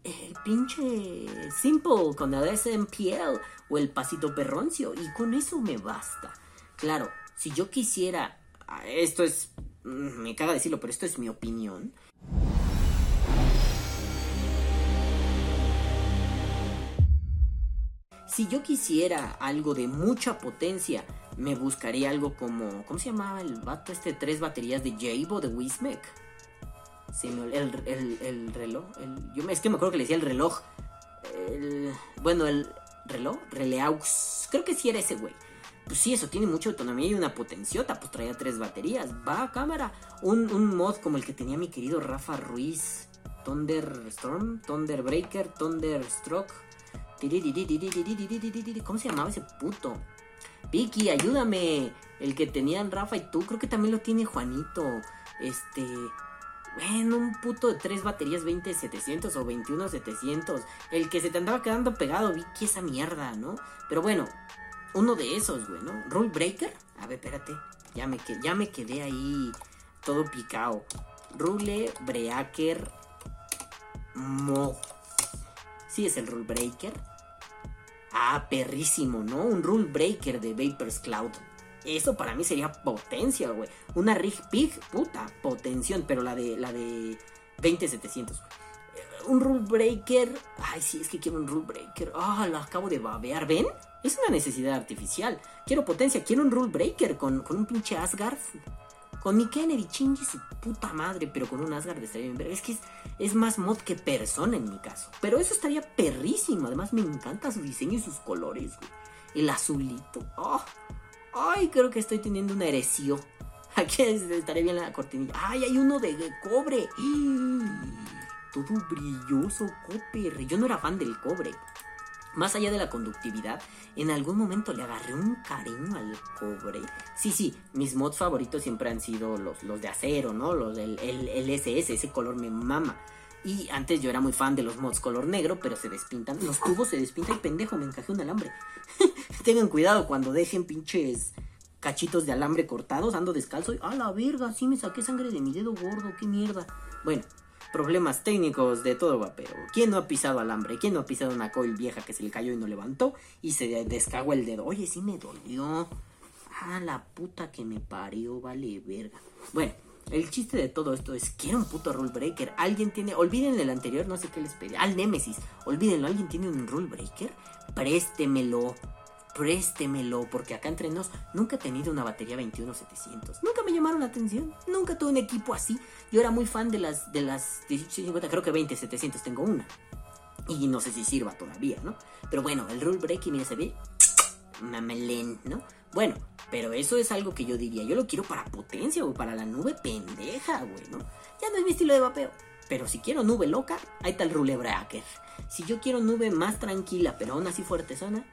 el pinche Simple con el SMPL o el pasito perroncio y con eso me basta. Claro, si yo quisiera, esto es, mm, me caga decirlo, pero esto es mi opinión. Si yo quisiera algo de mucha potencia, me buscaría algo como, ¿cómo se llamaba el vato este? Tres baterías de Jabo de Wismec el, el, reloj. yo es que me acuerdo que le decía el reloj. bueno, el reloj, Releaux. Creo que sí era ese güey. Pues sí, eso tiene mucha autonomía y una potenciota. Pues traía tres baterías. Va, cámara. Un, un mod como el que tenía mi querido Rafa Ruiz. Thunderstorm, Thunderbreaker, Thunderstroke. ¿Cómo se llamaba ese puto? Vicky, ayúdame. El que tenían Rafa y tú, creo que también lo tiene Juanito. Este. Bueno, un puto de tres baterías 20700 o 21700. El que se te andaba quedando pegado, vi que esa mierda, ¿no? Pero bueno, uno de esos, güey, ¿no? Rule Breaker. A ver, espérate. Ya me, ya me quedé ahí todo picado. Rule Breaker Mod. Sí, es el Rule Breaker. Ah, perrísimo, ¿no? Un rule breaker de Vapors Cloud. Eso para mí sería potencia, güey. Una Rig Pig, puta, potención, pero la de la de 20700. güey. Eh, Un rule breaker. Ay, sí, es que quiero un rule breaker. Ah, lo acabo de babear, ¿ven? Es una necesidad artificial. Quiero potencia, quiero un rule breaker con, con un pinche Asgard. Con mi Kennedy, chingue su puta madre, pero con un Asgard estaría bien. Es que es, es más mod que persona en mi caso. Pero eso estaría perrísimo. Además, me encanta su diseño y sus colores, güey. El azulito. Oh. Ay, creo que estoy teniendo una heresía. Aquí es- estaré bien la cortinilla. Ay, hay uno de cobre. Todo brilloso, copper. Yo no era fan del cobre. Más allá de la conductividad, en algún momento le agarré un cariño al cobre. Sí, sí, mis mods favoritos siempre han sido los, los de acero, ¿no? Los del el, el SS, ese color me mama. Y antes yo era muy fan de los mods color negro, pero se despintan. Los tubos se despintan y pendejo, me encajé un alambre. Tengan cuidado cuando dejen pinches cachitos de alambre cortados, ando descalzo y a la verga, sí me saqué sangre de mi dedo gordo, qué mierda. Bueno, problemas técnicos de todo vapeo. ¿Quién no ha pisado alambre? ¿Quién no ha pisado una coil vieja que se le cayó y no levantó y se descagó el dedo? Oye, sí me dolió. Ah, la puta que me parió, vale verga. Bueno, el chiste de todo esto es que era un puto rule breaker. Alguien tiene, olviden el anterior, no sé qué les pedí. Al Nemesis, olvídenlo, alguien tiene un rule breaker. Préstemelo, préstemelo, porque acá entre nos nunca he tenido una batería 21700. Nunca me llamaron la atención, nunca tuve un equipo así. Yo era muy fan de las de las 1850, creo que 20700 tengo una. Y no sé si sirva todavía, ¿no? Pero bueno, el rule breaking, mira, se ve mamelén, ¿no? Bueno, pero eso es algo que yo diría, yo lo quiero para potencia, o para la nube pendeja, güey, ¿no? Ya no es mi estilo de vapeo. Pero si quiero nube loca, ahí está el rule breaker. Si yo quiero nube más tranquila, pero aún así fuertezona,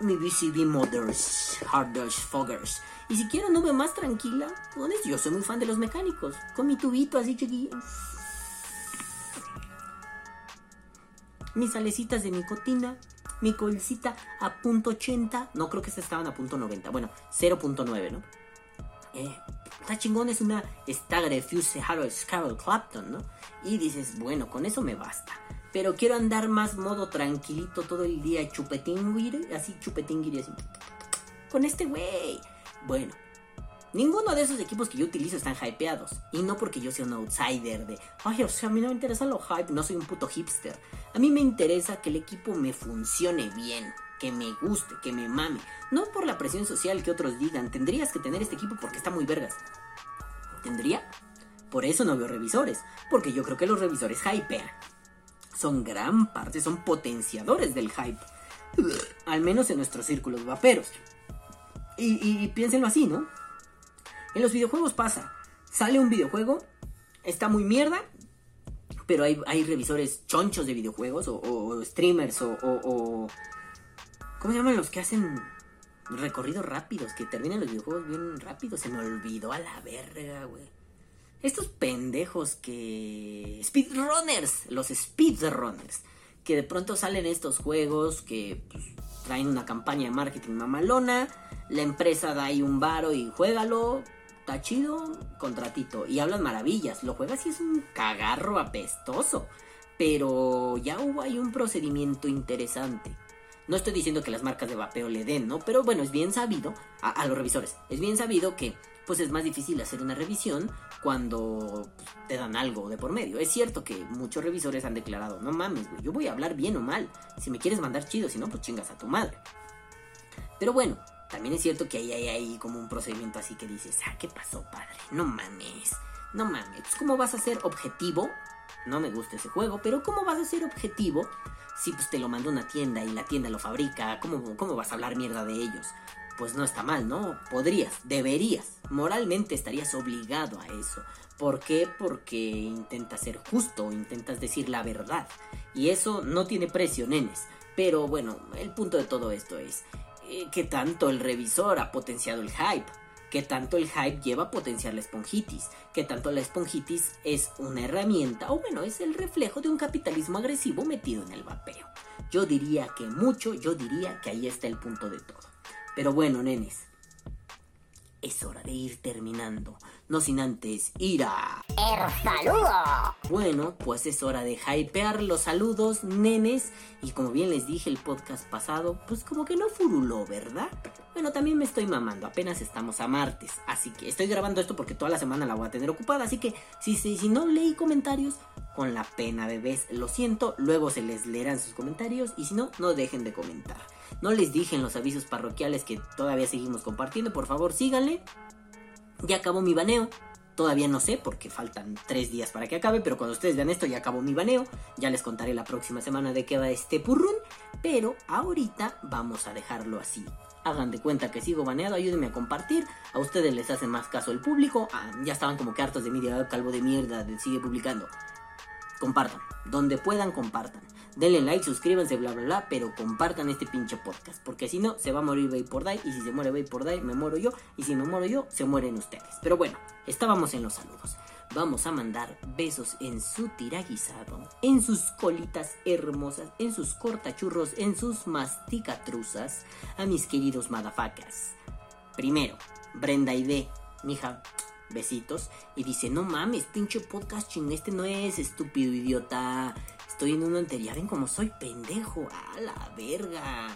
mi BCB Mothers, Hard Foggers. Y si quiero nube más tranquila, pues yo soy muy fan de los mecánicos. Con mi tubito así chiquillo. Mis salecitas de nicotina. Mi colcita a punto 80. No creo que estas estaban a punto 90. Bueno, 0.9, ¿no? Eh, está chingón, es una Stagger de Fuse Harold Carol Clapton, ¿no? Y dices, bueno, con eso me basta. Pero quiero andar más modo tranquilito todo el día, chupetinguir, así chupetinguir, así. Con este güey. Bueno, ninguno de esos equipos que yo utilizo están hypeados. Y no porque yo sea un outsider de, ay, o sea, a mí no me interesa lo hype, no soy un puto hipster. A mí me interesa que el equipo me funcione bien, que me guste, que me mame. No por la presión social que otros digan, tendrías que tener este equipo porque está muy vergas. ¿Tendría? Por eso no veo revisores, porque yo creo que los revisores hypean. Son gran parte, son potenciadores del hype. Al menos en nuestros círculos vaperos. Y, y- y piénsenlo así, ¿no? En los videojuegos pasa. Sale un videojuego, está muy mierda, pero hay, hay revisores chonchos de videojuegos o, streamers o- ¿Cómo se llaman los que hacen recorridos rápidos? Que terminan los videojuegos bien rápido. Se me olvidó a la verga, güey. Estos pendejos que... Speedrunners, los speedrunners. Que de pronto salen estos juegos que pues, traen una campaña de marketing mamalona. La empresa da ahí un varo y juégalo. Está chido, contratito. Y hablan maravillas. Lo juegas y es un cagarro apestoso. Pero ya hubo ahí un procedimiento interesante. No estoy diciendo que las marcas de vapeo le den, ¿no? Pero bueno, es bien sabido, a, los revisores, es bien sabido que pues es más difícil hacer una revisión cuando pues, te dan algo de por medio. Es cierto que muchos revisores han declarado, no mames, güey, yo voy a hablar bien o mal. Si me quieres mandar chido, si no, pues chingas a tu madre. Pero bueno, también es cierto que ahí hay ahí como un procedimiento así que dices, ah, ¿qué pasó, padre? No mames, no mames. ¿Cómo vas a ser objetivo? No me gusta ese juego, pero ¿cómo vas a ser objetivo si pues te lo manda una tienda y la tienda lo fabrica? ¿Cómo, cómo vas a hablar mierda de ellos? Pues no está mal, ¿no? Podrías, deberías, moralmente estarías obligado a eso. ¿Por qué? Porque intentas ser justo, intentas decir la verdad. Y eso no tiene precio, nenes. Pero bueno, el punto de todo esto es eh, que tanto el revisor ha potenciado el hype, que tanto el hype lleva a potenciar la esponjitis, que tanto la esponjitis es una herramienta, o bueno, es el reflejo de un capitalismo agresivo metido en el vapeo. Yo diría que mucho, yo diría que ahí está el punto de todo. Pero bueno, nenes, es hora de ir terminando. No sin antes ir a... El saludo. Bueno, pues es hora de hypear los saludos, nenes. Y como bien les dije el podcast pasado, pues como que no furuló, ¿verdad? Bueno, también me estoy mamando, apenas estamos a martes. Así que estoy grabando esto porque toda la semana la voy a tener ocupada. Así que si, si, si no leí comentarios, con la pena, bebés, lo siento. Luego se les leerán sus comentarios. Y si no, no dejen de comentar. No les dije en los avisos parroquiales que todavía seguimos compartiendo. Por favor, síganle. Ya acabó mi baneo. Todavía no sé porque faltan tres días para que acabe, pero cuando ustedes vean esto ya acabó mi baneo. Ya les contaré la próxima semana de qué va este purrún. Pero ahorita vamos a dejarlo así. Hagan de cuenta que sigo baneado, ayúdenme a compartir. A ustedes les hace más caso el público. Ah, ya estaban como que hartos de mí, de "Ah, calvo de mierda, de sigue publicando. Compartan, donde puedan compartan. Denle like, suscríbanse, bla bla bla, pero compartan este pinche podcast. Porque si no, se va a morir Vapor Die. Y si se muere Vapor Die, me muero yo. Y si me muero yo, se mueren ustedes. Pero bueno, estábamos en los saludos. Vamos a mandar besos en su tiraguisado, en sus colitas hermosas, en sus cortachurros, en sus masticatruzas, a mis queridos madafacas. Primero, Brenda Ide, mija, besitos. Y dice, no mames, pinche podcast ching, este no es estúpido idiota. Estoy en uno anterior, ven como soy pendejo. A la verga.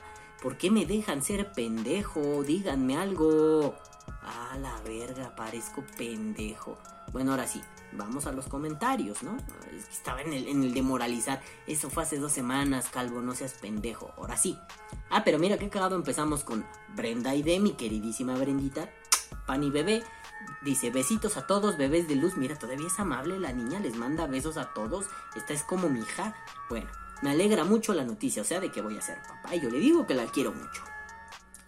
¿Por qué me dejan ser pendejo? Díganme algo. A la verga, parezco pendejo. Bueno, ahora sí, vamos a los comentarios, ¿no? Es que estaba en el, en el de moralizar. Eso fue hace dos semanas, calvo, no seas pendejo. Ahora sí. Ah, pero mira qué cagado empezamos con Brenda y de mi queridísima Brendita. Pani bebé. Dice, besitos a todos, bebés de luz. Mira, todavía es amable la niña, les manda besos a todos. Esta es como mi hija. Bueno, me alegra mucho la noticia, o sea, de que voy a ser papá. Y yo le digo que la quiero mucho.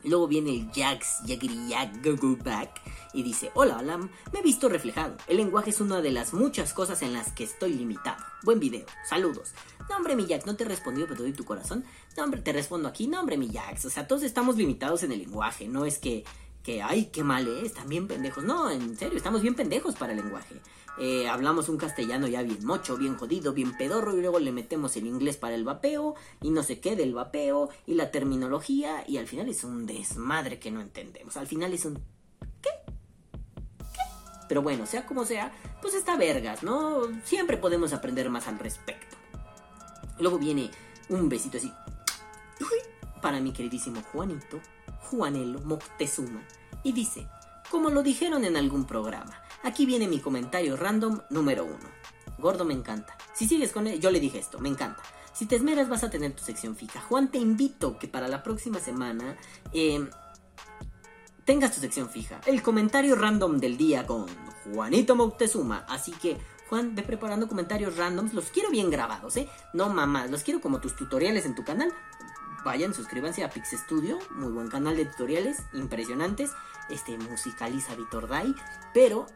Luego viene el Jax Back y dice, hola, hola, me he visto reflejado. El lenguaje es una de las muchas cosas en las que estoy limitado. Buen video, saludos. No, hombre, mi Jax, no te he respondido, pero te doy tu corazón. No, hombre, te respondo aquí. No, hombre, mi Jax. O sea, todos estamos limitados en el lenguaje. No es que, que ay, qué mal es, también pendejos. No, en serio, estamos bien pendejos para el lenguaje. Eh, hablamos un castellano ya bien mocho, bien jodido, bien pedorro y luego le metemos el inglés para el vapeo y no sé qué del vapeo y la terminología y al final es un desmadre que no entendemos. Al final es un ¿qué? ¿qué? Pero bueno, sea como sea, pues está vergas, ¿no? Siempre podemos aprender más al respecto. Luego viene un besito así para mi queridísimo Juanito, Juanelo Moctezuma y dice, como lo dijeron en algún programa, Aquí viene mi comentario random número uno. Gordo me encanta. Si sigues con él, yo le dije esto, me encanta. Si te esmeras vas a tener tu sección fija. Juan, te invito que para la próxima semana eh, tengas tu sección fija. El comentario random del día con Juanito Moctezuma. Así que, Juan, ve preparando comentarios randoms. Los quiero bien grabados, ¿eh? No mamás, los quiero como tus tutoriales en tu canal. Vayan, suscríbanse a Pix Studio, muy buen canal de tutoriales, impresionantes. Este musicaliza Vitor Dai, pero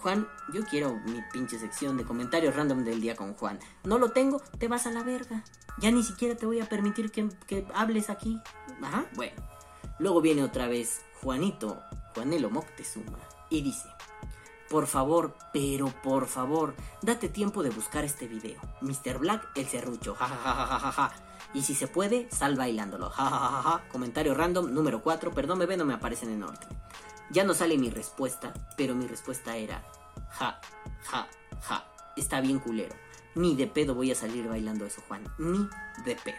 Juan, yo quiero mi pinche sección de comentarios random del día con Juan. No lo tengo, te vas a la verga. Ya ni siquiera te voy a permitir que, que hables aquí. Ajá, bueno. Luego viene otra vez Juanito, Juanelo Moctezuma, y dice: Por favor, pero por favor, date tiempo de buscar este video. Mr. Black, el serrucho, jajajajaja. Y si se puede, sal bailándolo, jajajaja. Comentario random número 4, perdón, bebé, no me aparecen en orden. Ya no sale mi respuesta, pero mi respuesta era ja, ja, ja. Está bien culero. Ni de pedo voy a salir bailando eso, Juan. Ni de pedo.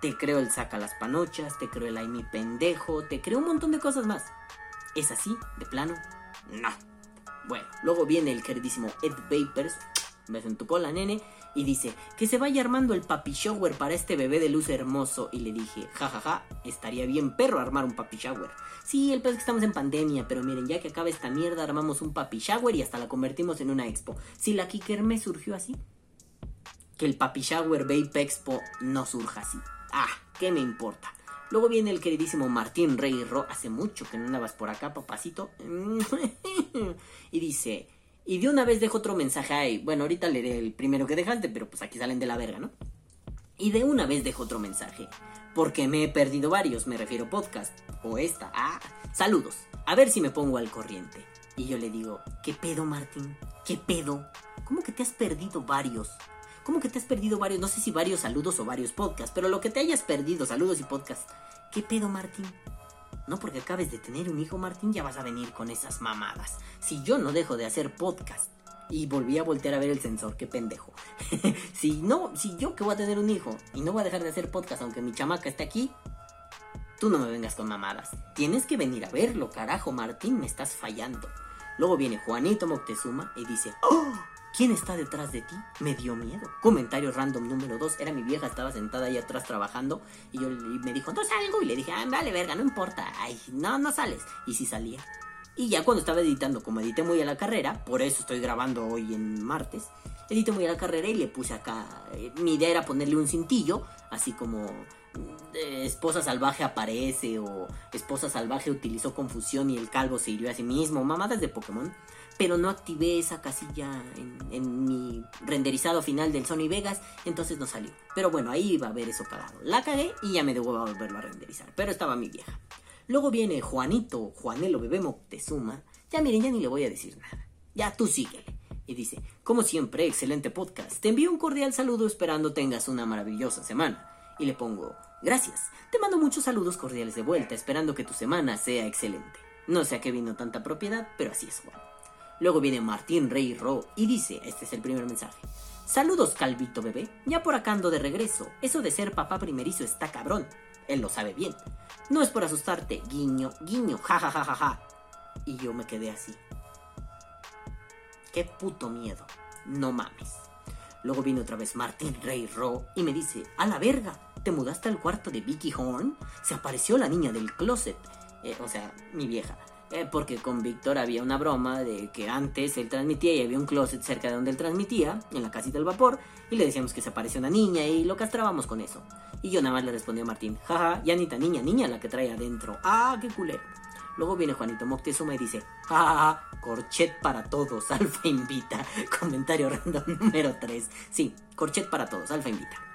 Te creo el saca las panochas, te creo el ay mi pendejo, te creo un montón de cosas más. ¿Es así? ¿De plano? No. Bueno, luego viene el queridísimo Ed Vapers, beso en tu cola, nene, y dice que se vaya armando el papi shower para este bebé de luz hermoso. Y le dije, jajaja, estaría bien perro armar un papi shower. Sí, el peor es que estamos en pandemia, pero miren, ya que acaba esta mierda, armamos un papi shower y hasta la convertimos en una expo. Si la Kicker me surgió así, que el papi shower Vape Expo no surja así. Ah, ¿qué me importa? Luego viene el queridísimo Martín Rey Ro. Hace mucho que no andabas por acá, papacito. y dice, y de una vez dejo otro mensaje ahí. Bueno, ahorita leeré el primero que dejaste, pero pues aquí salen de la verga, ¿no? Y de una vez dejo otro mensaje. Porque me he perdido varios, me refiero podcast. O esta. Ah, saludos. A ver si me pongo al corriente. Y yo le digo, ¿qué pedo, Martín? ¿Qué pedo? ¿Cómo que te has perdido varios? ¿Cómo que te has perdido varios? No sé si varios saludos o varios podcasts, pero lo que te hayas perdido, saludos y podcasts. ¿Qué pedo, Martín? No porque acabes de tener un hijo, Martín, ya vas a venir con esas mamadas. Si yo no dejo de hacer podcast y volví a voltear a ver el sensor, qué pendejo. si no, si yo que voy a tener un hijo y no voy a dejar de hacer podcast aunque mi chamaca esté aquí, tú no me vengas con mamadas. Tienes que venir a verlo, carajo, Martín, me estás fallando. Luego viene Juanito Moctezuma y dice, ¡Oh! ¿Quién está detrás de ti? Me dio miedo. Comentario random número 2. Era mi vieja, estaba sentada ahí atrás trabajando. Y yo y me dijo, no salgo. Y le dije, ah, vale, verga, no importa. Ay, no, no sales. Y si salía. Y ya cuando estaba editando, como edité muy a la carrera, por eso estoy grabando hoy en martes, edité muy a la carrera y le puse acá. eh, mi idea era ponerle un cintillo, así como eh, esposa salvaje aparece o esposa salvaje utilizó confusión y el calvo se hirió a sí mismo, mamadas de Pokémon. Pero no activé esa casilla en, mi renderizado final del Sony Vegas, entonces no salió. Pero bueno, ahí iba a ver eso cagado. La cagué y ya me debo volverlo a renderizar. Pero estaba mi vieja. Luego viene Juanito, Juanelo Bebé Moctezuma. Ya miren, ya ni le voy a decir nada. Ya tú síguele. Y dice, como siempre, excelente podcast. Te envío un cordial saludo esperando tengas una maravillosa semana. Y le pongo, gracias. Te mando muchos saludos cordiales de vuelta, esperando que tu semana sea excelente. No sé a qué vino tanta propiedad, pero así es Juan. Luego viene Martín Rey Ro y dice, este es el primer mensaje. Saludos, Calvito bebé. Ya por acá ando de regreso. Eso de ser papá primerizo está cabrón. Él lo sabe bien. No es por asustarte, guiño, guiño, ja ja ja ja ja. Y yo me quedé así. Qué puto miedo. No mames. Luego viene otra vez Martín Rey Ro y me dice, a la verga, ¿te mudaste al cuarto de Vicky Horn? Se apareció la niña del closet. Eh, o sea, mi vieja. Eh, porque con Víctor había una broma de que antes él transmitía y había un closet cerca de donde él transmitía, en la casita del vapor, y le decíamos que se apareció una niña y lo castrábamos con eso. Y yo nada más le respondí a Martín, jaja, ya ni tan niña, niña la que trae adentro. Ah, qué culero. Luego viene Juanito Moctezuma y dice, jajaja, corchet para todos, Alfa invita. Comentario random número 3. Sí, corchet para todos, Alfa invita.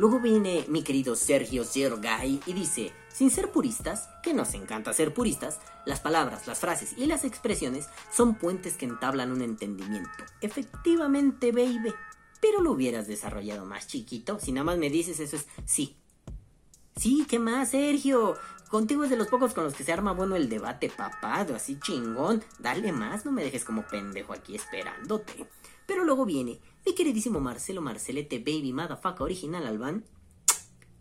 Luego viene mi querido Sergio Sergay y dice, sin ser puristas, que nos encanta ser puristas, las palabras, las frases y las expresiones son puentes que entablan un entendimiento. Efectivamente, baby. Pero lo hubieras desarrollado más chiquito. Si nada más me dices eso es sí. Sí, ¿qué más, Sergio? Contigo es de los pocos con los que se arma bueno el debate papado, así chingón. Dale más, no me dejes como pendejo aquí esperándote. Pero luego viene mi queridísimo Marcelo Marcelete Baby Motherfucker original Albán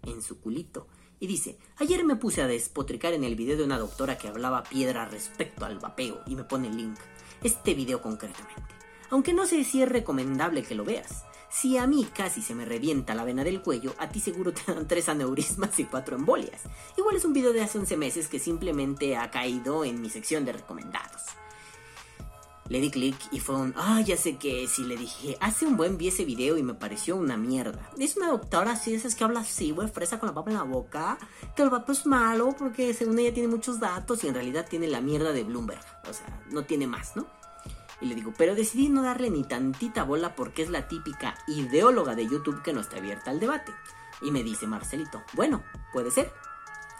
en su culito. Y dice, ayer me puse a despotricar en el video de una doctora que hablaba piedra respecto al vapeo y me pone el link. Este video concretamente. Aunque no sé si es recomendable que lo veas. Si a mí casi se me revienta la vena del cuello, a ti seguro te dan tres aneurismas y cuatro embolias. Igual es un video de hace 11 meses que simplemente ha caído en mi sección de recomendados. Le di clic y fue un, ah, ya sé qué es. Le dije, hace un buen vi ese video y me pareció una mierda. Es una doctora así, esas que habla así, güey, fresa con la papa en la boca. Que el vapeo es malo porque según ella tiene muchos datos y en realidad tiene la mierda de Bloomberg. O sea, no tiene más, ¿no? Y le digo, pero decidí no darle ni tantita bola porque es la típica ideóloga de YouTube que no está abierta al debate. Y me dice Marcelito, bueno, puede ser.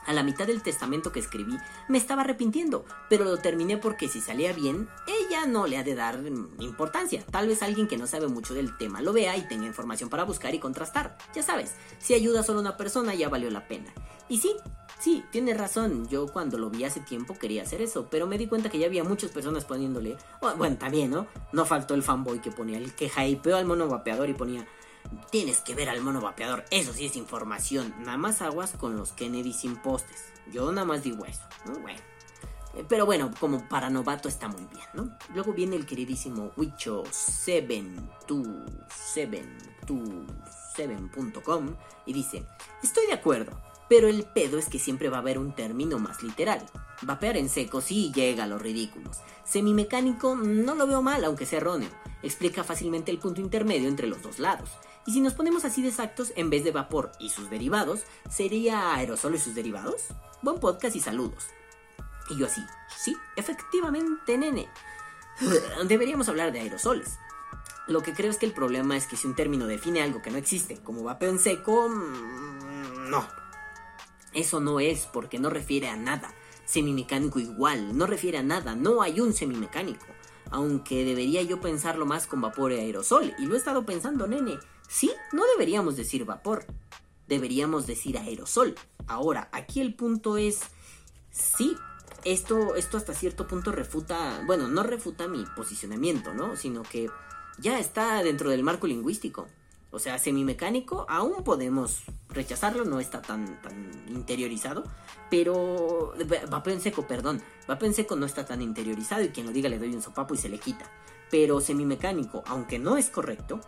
A la mitad del testamento que escribí me estaba arrepintiendo, pero lo terminé porque si salía bien, ella no le ha de dar importancia. Tal vez alguien que no sabe mucho del tema lo vea y tenga información para buscar y contrastar. Ya sabes, si ayuda solo una persona ya valió la pena. Y sí, sí, tiene razón. Yo cuando lo vi hace tiempo quería hacer eso, pero me di cuenta que ya había muchas personas poniéndole. Bueno, también, ¿no? No faltó el fanboy que ponía el que hypeó al mono vapeador y ponía. Tienes que ver al mono vapeador, eso sí es información. Nada más aguas con los Kennedy sin postes. Yo nada más digo eso, ¿no? Bueno. Eh, Pero bueno, como para novato está muy bien, ¿no? Luego viene el queridísimo Wicho727.com y dice, estoy de acuerdo, pero el pedo es que siempre va a haber un término más literal. Vapear en seco sí llega a los ridículos. Semimecánico no lo veo mal, aunque sea erróneo. Explica fácilmente el punto intermedio entre los dos lados. Y si nos ponemos así de exactos, en vez de vapor y sus derivados, ¿sería aerosol y sus derivados? Buen podcast y saludos. Y yo así, sí, efectivamente, nene. Deberíamos hablar de aerosoles. Lo que creo es que el problema es que si un término define algo que no existe, como vapeo en seco, mm, no. Eso no es porque no refiere a nada. Semimecánico igual, no refiere a nada, no hay un semimecánico. Aunque debería yo pensarlo más con vapor y aerosol, y lo he estado pensando, nene. Sí, no deberíamos decir vapor, deberíamos decir aerosol. Ahora, aquí el punto es, Sí, esto, esto hasta cierto punto refuta, bueno, no refuta mi posicionamiento, ¿no? Sino que ya está dentro del marco lingüístico. O sea, semimecánico, aún podemos rechazarlo, no está tan, tan interiorizado. Pero vapeo en seco, perdón. Vapeo en seco no está tan interiorizado y quien lo diga le doy un sopapo y se le quita. Pero semimecánico, aunque no es correcto,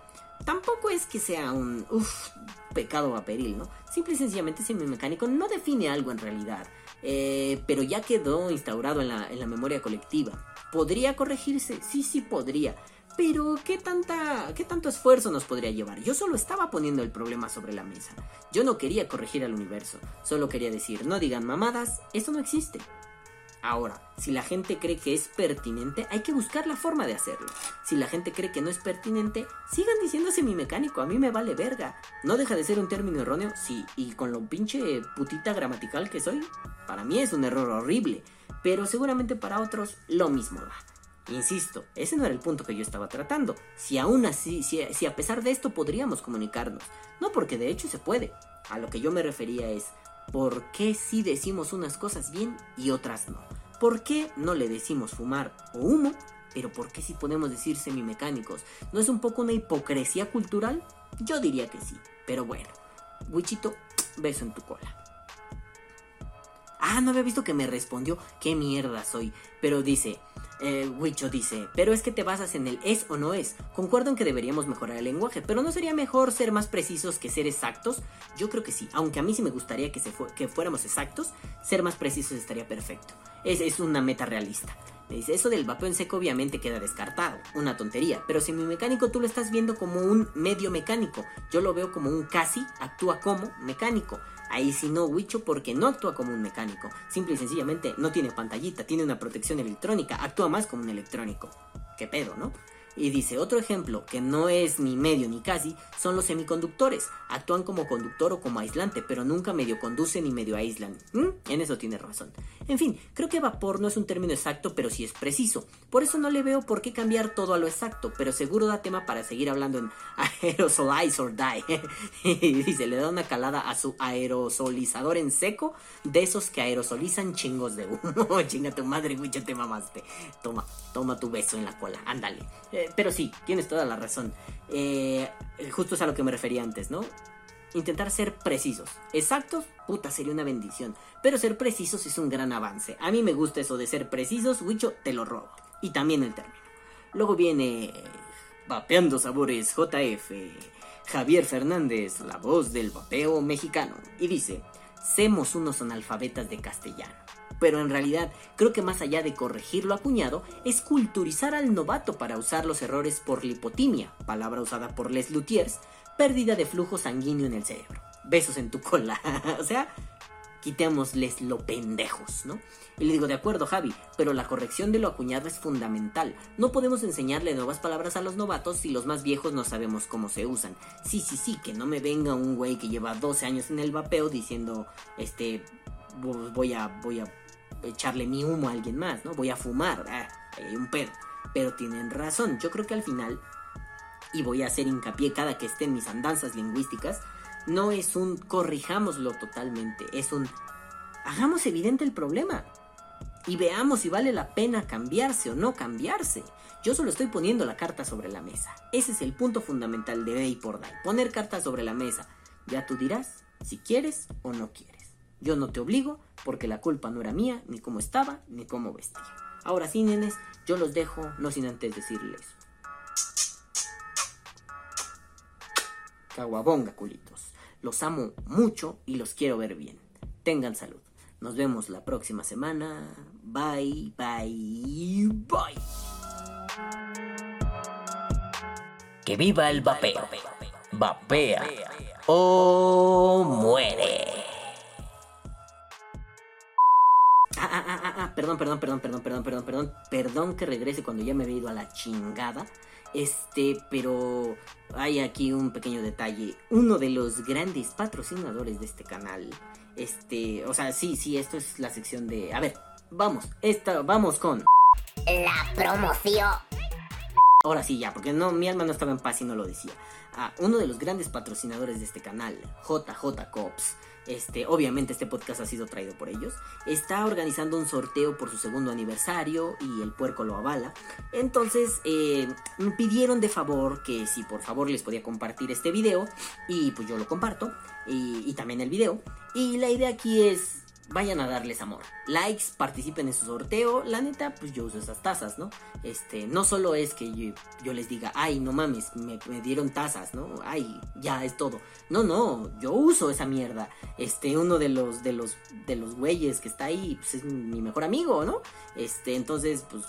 tampoco es que sea un uff, pecado vaporil, ¿no? Simple y sencillamente semimecánico no define algo en realidad. Eh, pero ya quedó instaurado en la, en la memoria colectiva. ¿Podría corregirse? Sí, sí podría. Pero, ¿qué, tanta, ¿qué tanto esfuerzo nos podría llevar? Yo solo estaba poniendo el problema sobre la mesa. Yo no quería corregir al universo. Solo quería decir, no digan mamadas, eso no existe. Ahora, si la gente cree que es pertinente, hay que buscar la forma de hacerlo. Si la gente cree que no es pertinente, sigan diciéndose mi mecánico, a mí me vale verga. No deja de ser un término erróneo, sí, y con lo pinche putita gramatical que soy, para mí es un error horrible, pero seguramente para otros lo mismo va. Insisto, ese no era el punto que yo estaba tratando. Si aún así, si, a pesar de esto podríamos comunicarnos. No porque de hecho se puede. A lo que yo me refería es, ¿por qué si decimos unas cosas bien y otras no? ¿Por qué no le decimos fumar o humo? Pero ¿por qué si podemos decir semimecánicos? ¿No es un poco una hipocresía cultural? Yo diría que sí. Pero bueno, Wichito, beso en tu cola. Ah, no había visto que me respondió. Qué mierda soy. Pero dice, eh, Wicho dice, pero es que te basas en el es o no es. Concuerdo en que deberíamos mejorar el lenguaje, pero ¿no sería mejor ser más precisos que ser exactos? Yo creo que sí, aunque a mí sí me gustaría que, se que fuéramos exactos, ser más precisos estaría perfecto. Es, es una meta realista. Me dice, eso del vapeo en seco obviamente queda descartado, una tontería, pero si mi mecánico tú lo estás viendo como un medio mecánico, yo lo veo como un casi, actúa como mecánico. Ahí sí no, Wicho, porque no actúa como un mecánico. Simple y sencillamente no tiene pantallita, tiene una protección electrónica, actúa más como un electrónico. ¿Qué pedo, no? Y dice, otro ejemplo, que no es ni medio ni casi, son los semiconductores. Actúan como conductor o como aislante, pero nunca medio conducen ni medio aíslan. ¿Mm? En eso tiene razón. En fin, creo que vapor no es un término exacto, pero sí es preciso. Por eso no le veo por qué cambiar todo a lo exacto, pero seguro da tema para seguir hablando en aerosolize or die. y dice, le da una calada a su aerosolizador en seco, de esos que aerosolizan chingos de humo. Chinga tu madre, güey, te mamaste. Toma, toma tu beso en la cola, ándale. Eh, pero sí, tienes toda la razón. Eh, justo es a lo que me refería antes, ¿no? Intentar ser precisos. Exactos, puta, sería una bendición. Pero ser precisos es un gran avance. A mí me gusta eso de ser precisos, Wicho, te lo robo. Y también el término. Luego viene Vapeando Sabores JF. Javier Fernández, la voz del vapeo mexicano. Y dice, semos unos analfabetas de castellano pero en realidad creo que más allá de corregir lo acuñado, es culturizar al novato para usar los errores por lipotimia, palabra usada por Les Luthiers, pérdida de flujo sanguíneo en el cerebro. Besos en tu cola. o sea, quitémosles lo pendejos, ¿no? Y le digo, de acuerdo, Javi, pero la corrección de lo acuñado es fundamental. No podemos enseñarle nuevas palabras a los novatos si los más viejos no sabemos cómo se usan. Sí, sí, sí, que no me venga un güey que lleva 12 años en el vapeo diciendo, este, voy a, voy a echarle mi humo a alguien más, ¿no? Voy a fumar, ah, hay un pedo. Pero tienen razón, yo creo que al final, y voy a hacer hincapié cada que esté en mis andanzas lingüísticas, no es un corrijámoslo totalmente, es un hagamos evidente el problema y veamos si vale la pena cambiarse o no cambiarse. Yo solo estoy poniendo la carta sobre la mesa. Ese es el punto fundamental de Day por Day. Poner cartas sobre la mesa. Ya tú dirás si quieres o no quieres. Yo no te obligo porque la culpa no era mía, ni cómo estaba, ni cómo vestía. Ahora sí, nenes, yo los dejo, no sin antes decirles. Caguabonga, culitos. Los amo mucho y los quiero ver bien. Tengan salud. Nos vemos la próxima semana. Bye, bye, bye. Que viva el vapeo. Vapea o muere. Perdón, perdón, perdón, perdón, perdón, perdón, perdón, perdón que regrese cuando ya me había ido a la chingada. Este, pero hay aquí un pequeño detalle. Uno de los grandes patrocinadores de este canal. Este, o sea, sí, sí, esto es la sección de. A ver, vamos, esta, vamos con. La promoción. Ahora sí, ya, porque no, mi alma no estaba en paz y no lo decía. Ah, uno de los grandes patrocinadores de este canal, JJ Cops este, obviamente este podcast ha sido traído por ellos, está organizando un sorteo por su segundo aniversario y el puerco lo avala. Entonces eh, pidieron de favor que si por favor les podía compartir este video y pues yo lo comparto y, y también el video. Y la idea aquí es vayan a darles amor. Likes, participen en su sorteo. La neta, pues yo uso esas tazas, ¿no? Este, no solo es que yo, les diga, ay, no mames, me, dieron tazas, ¿no? Ay, ya es todo. No, no, yo uso esa mierda. Este, uno de los, de los, de los güeyes que está ahí, pues es mi mejor amigo, ¿no? Este, entonces, pues,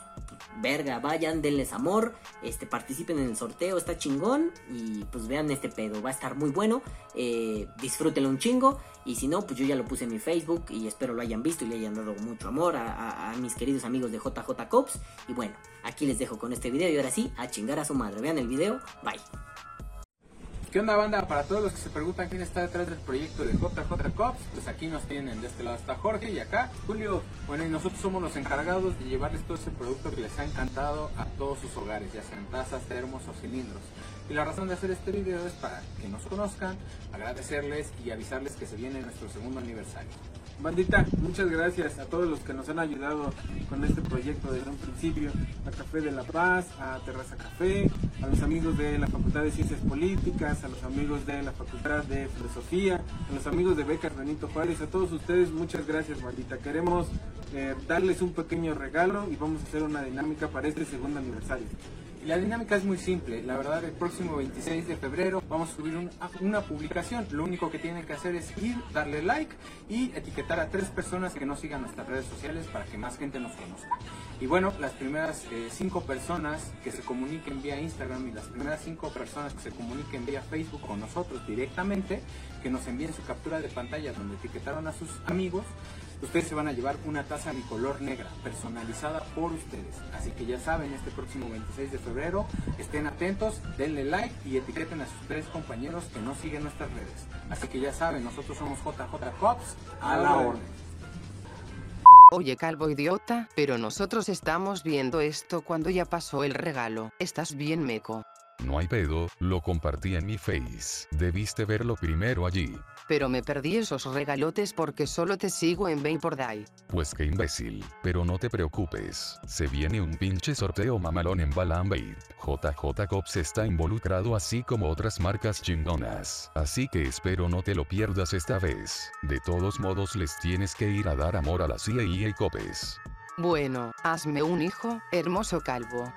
verga, vayan, denles amor, este, participen en el sorteo, está chingón. Y pues vean este pedo, va a estar muy bueno. Eh, disfrútenlo un chingo. Y si no, pues yo ya lo puse en mi Facebook y espero lo hayan visto y le hayan dado mucho amor a, mis queridos amigos de JJ Cops. Y bueno, aquí les dejo con este video y ahora sí, a chingar a su madre. Vean el video, bye. ¿Qué onda banda? Para todos los que se preguntan quién está detrás del proyecto de JJ Cops, pues aquí nos tienen, de este lado está Jorge y acá Julio. Bueno, y nosotros somos los encargados de llevarles todo ese producto que les ha encantado a todos sus hogares, ya sean tazas, termos o cilindros. Y la razón de hacer este video es para que nos conozcan, agradecerles y avisarles que se viene nuestro segundo aniversario. Bandita, muchas gracias a todos los que nos han ayudado con este proyecto desde un principio, a Café de la Paz, a Terraza Café, a los amigos de la Facultad de Ciencias Políticas, a los amigos de la Facultad de Filosofía, a los amigos de Becas Benito Juárez, a todos ustedes muchas gracias bandita. Queremos eh, darles un pequeño regalo y vamos a hacer una dinámica para este segundo aniversario. La dinámica es muy simple, la verdad el próximo 26 de febrero vamos a subir una publicación, lo único que tienen que hacer es ir, darle like y etiquetar a tres personas que nos sigan nuestras redes sociales para que más gente nos conozca. Y bueno, las primeras eh, cinco personas que se comuniquen vía Instagram y las primeras cinco personas que se comuniquen vía Facebook con nosotros directamente, que nos envíen su captura de pantalla donde etiquetaron a sus amigos, ustedes se van a llevar una taza bicolor negra personalizada por ustedes. Así que ya saben, este próximo 26 de febrero, estén atentos, denle like y etiqueten a sus tres compañeros que no siguen nuestras redes. Así que ya saben, nosotros somos JJ Cops a la orden. Oye calvo idiota, pero nosotros estamos viendo esto cuando ya pasó el regalo. ¿Estás bien meco? No hay pedo, lo compartí en mi face. Debiste verlo primero allí. Pero me perdí esos regalotes porque solo te sigo en Day. Pues qué imbécil. Pero no te preocupes. Se viene un pinche sorteo mamalón en Balambait. JJ Cops está involucrado así como otras marcas chingonas. Así que espero no te lo pierdas esta vez. De todos modos les tienes que ir a dar amor a la CIA y Copes. Bueno, hazme un hijo, hermoso calvo.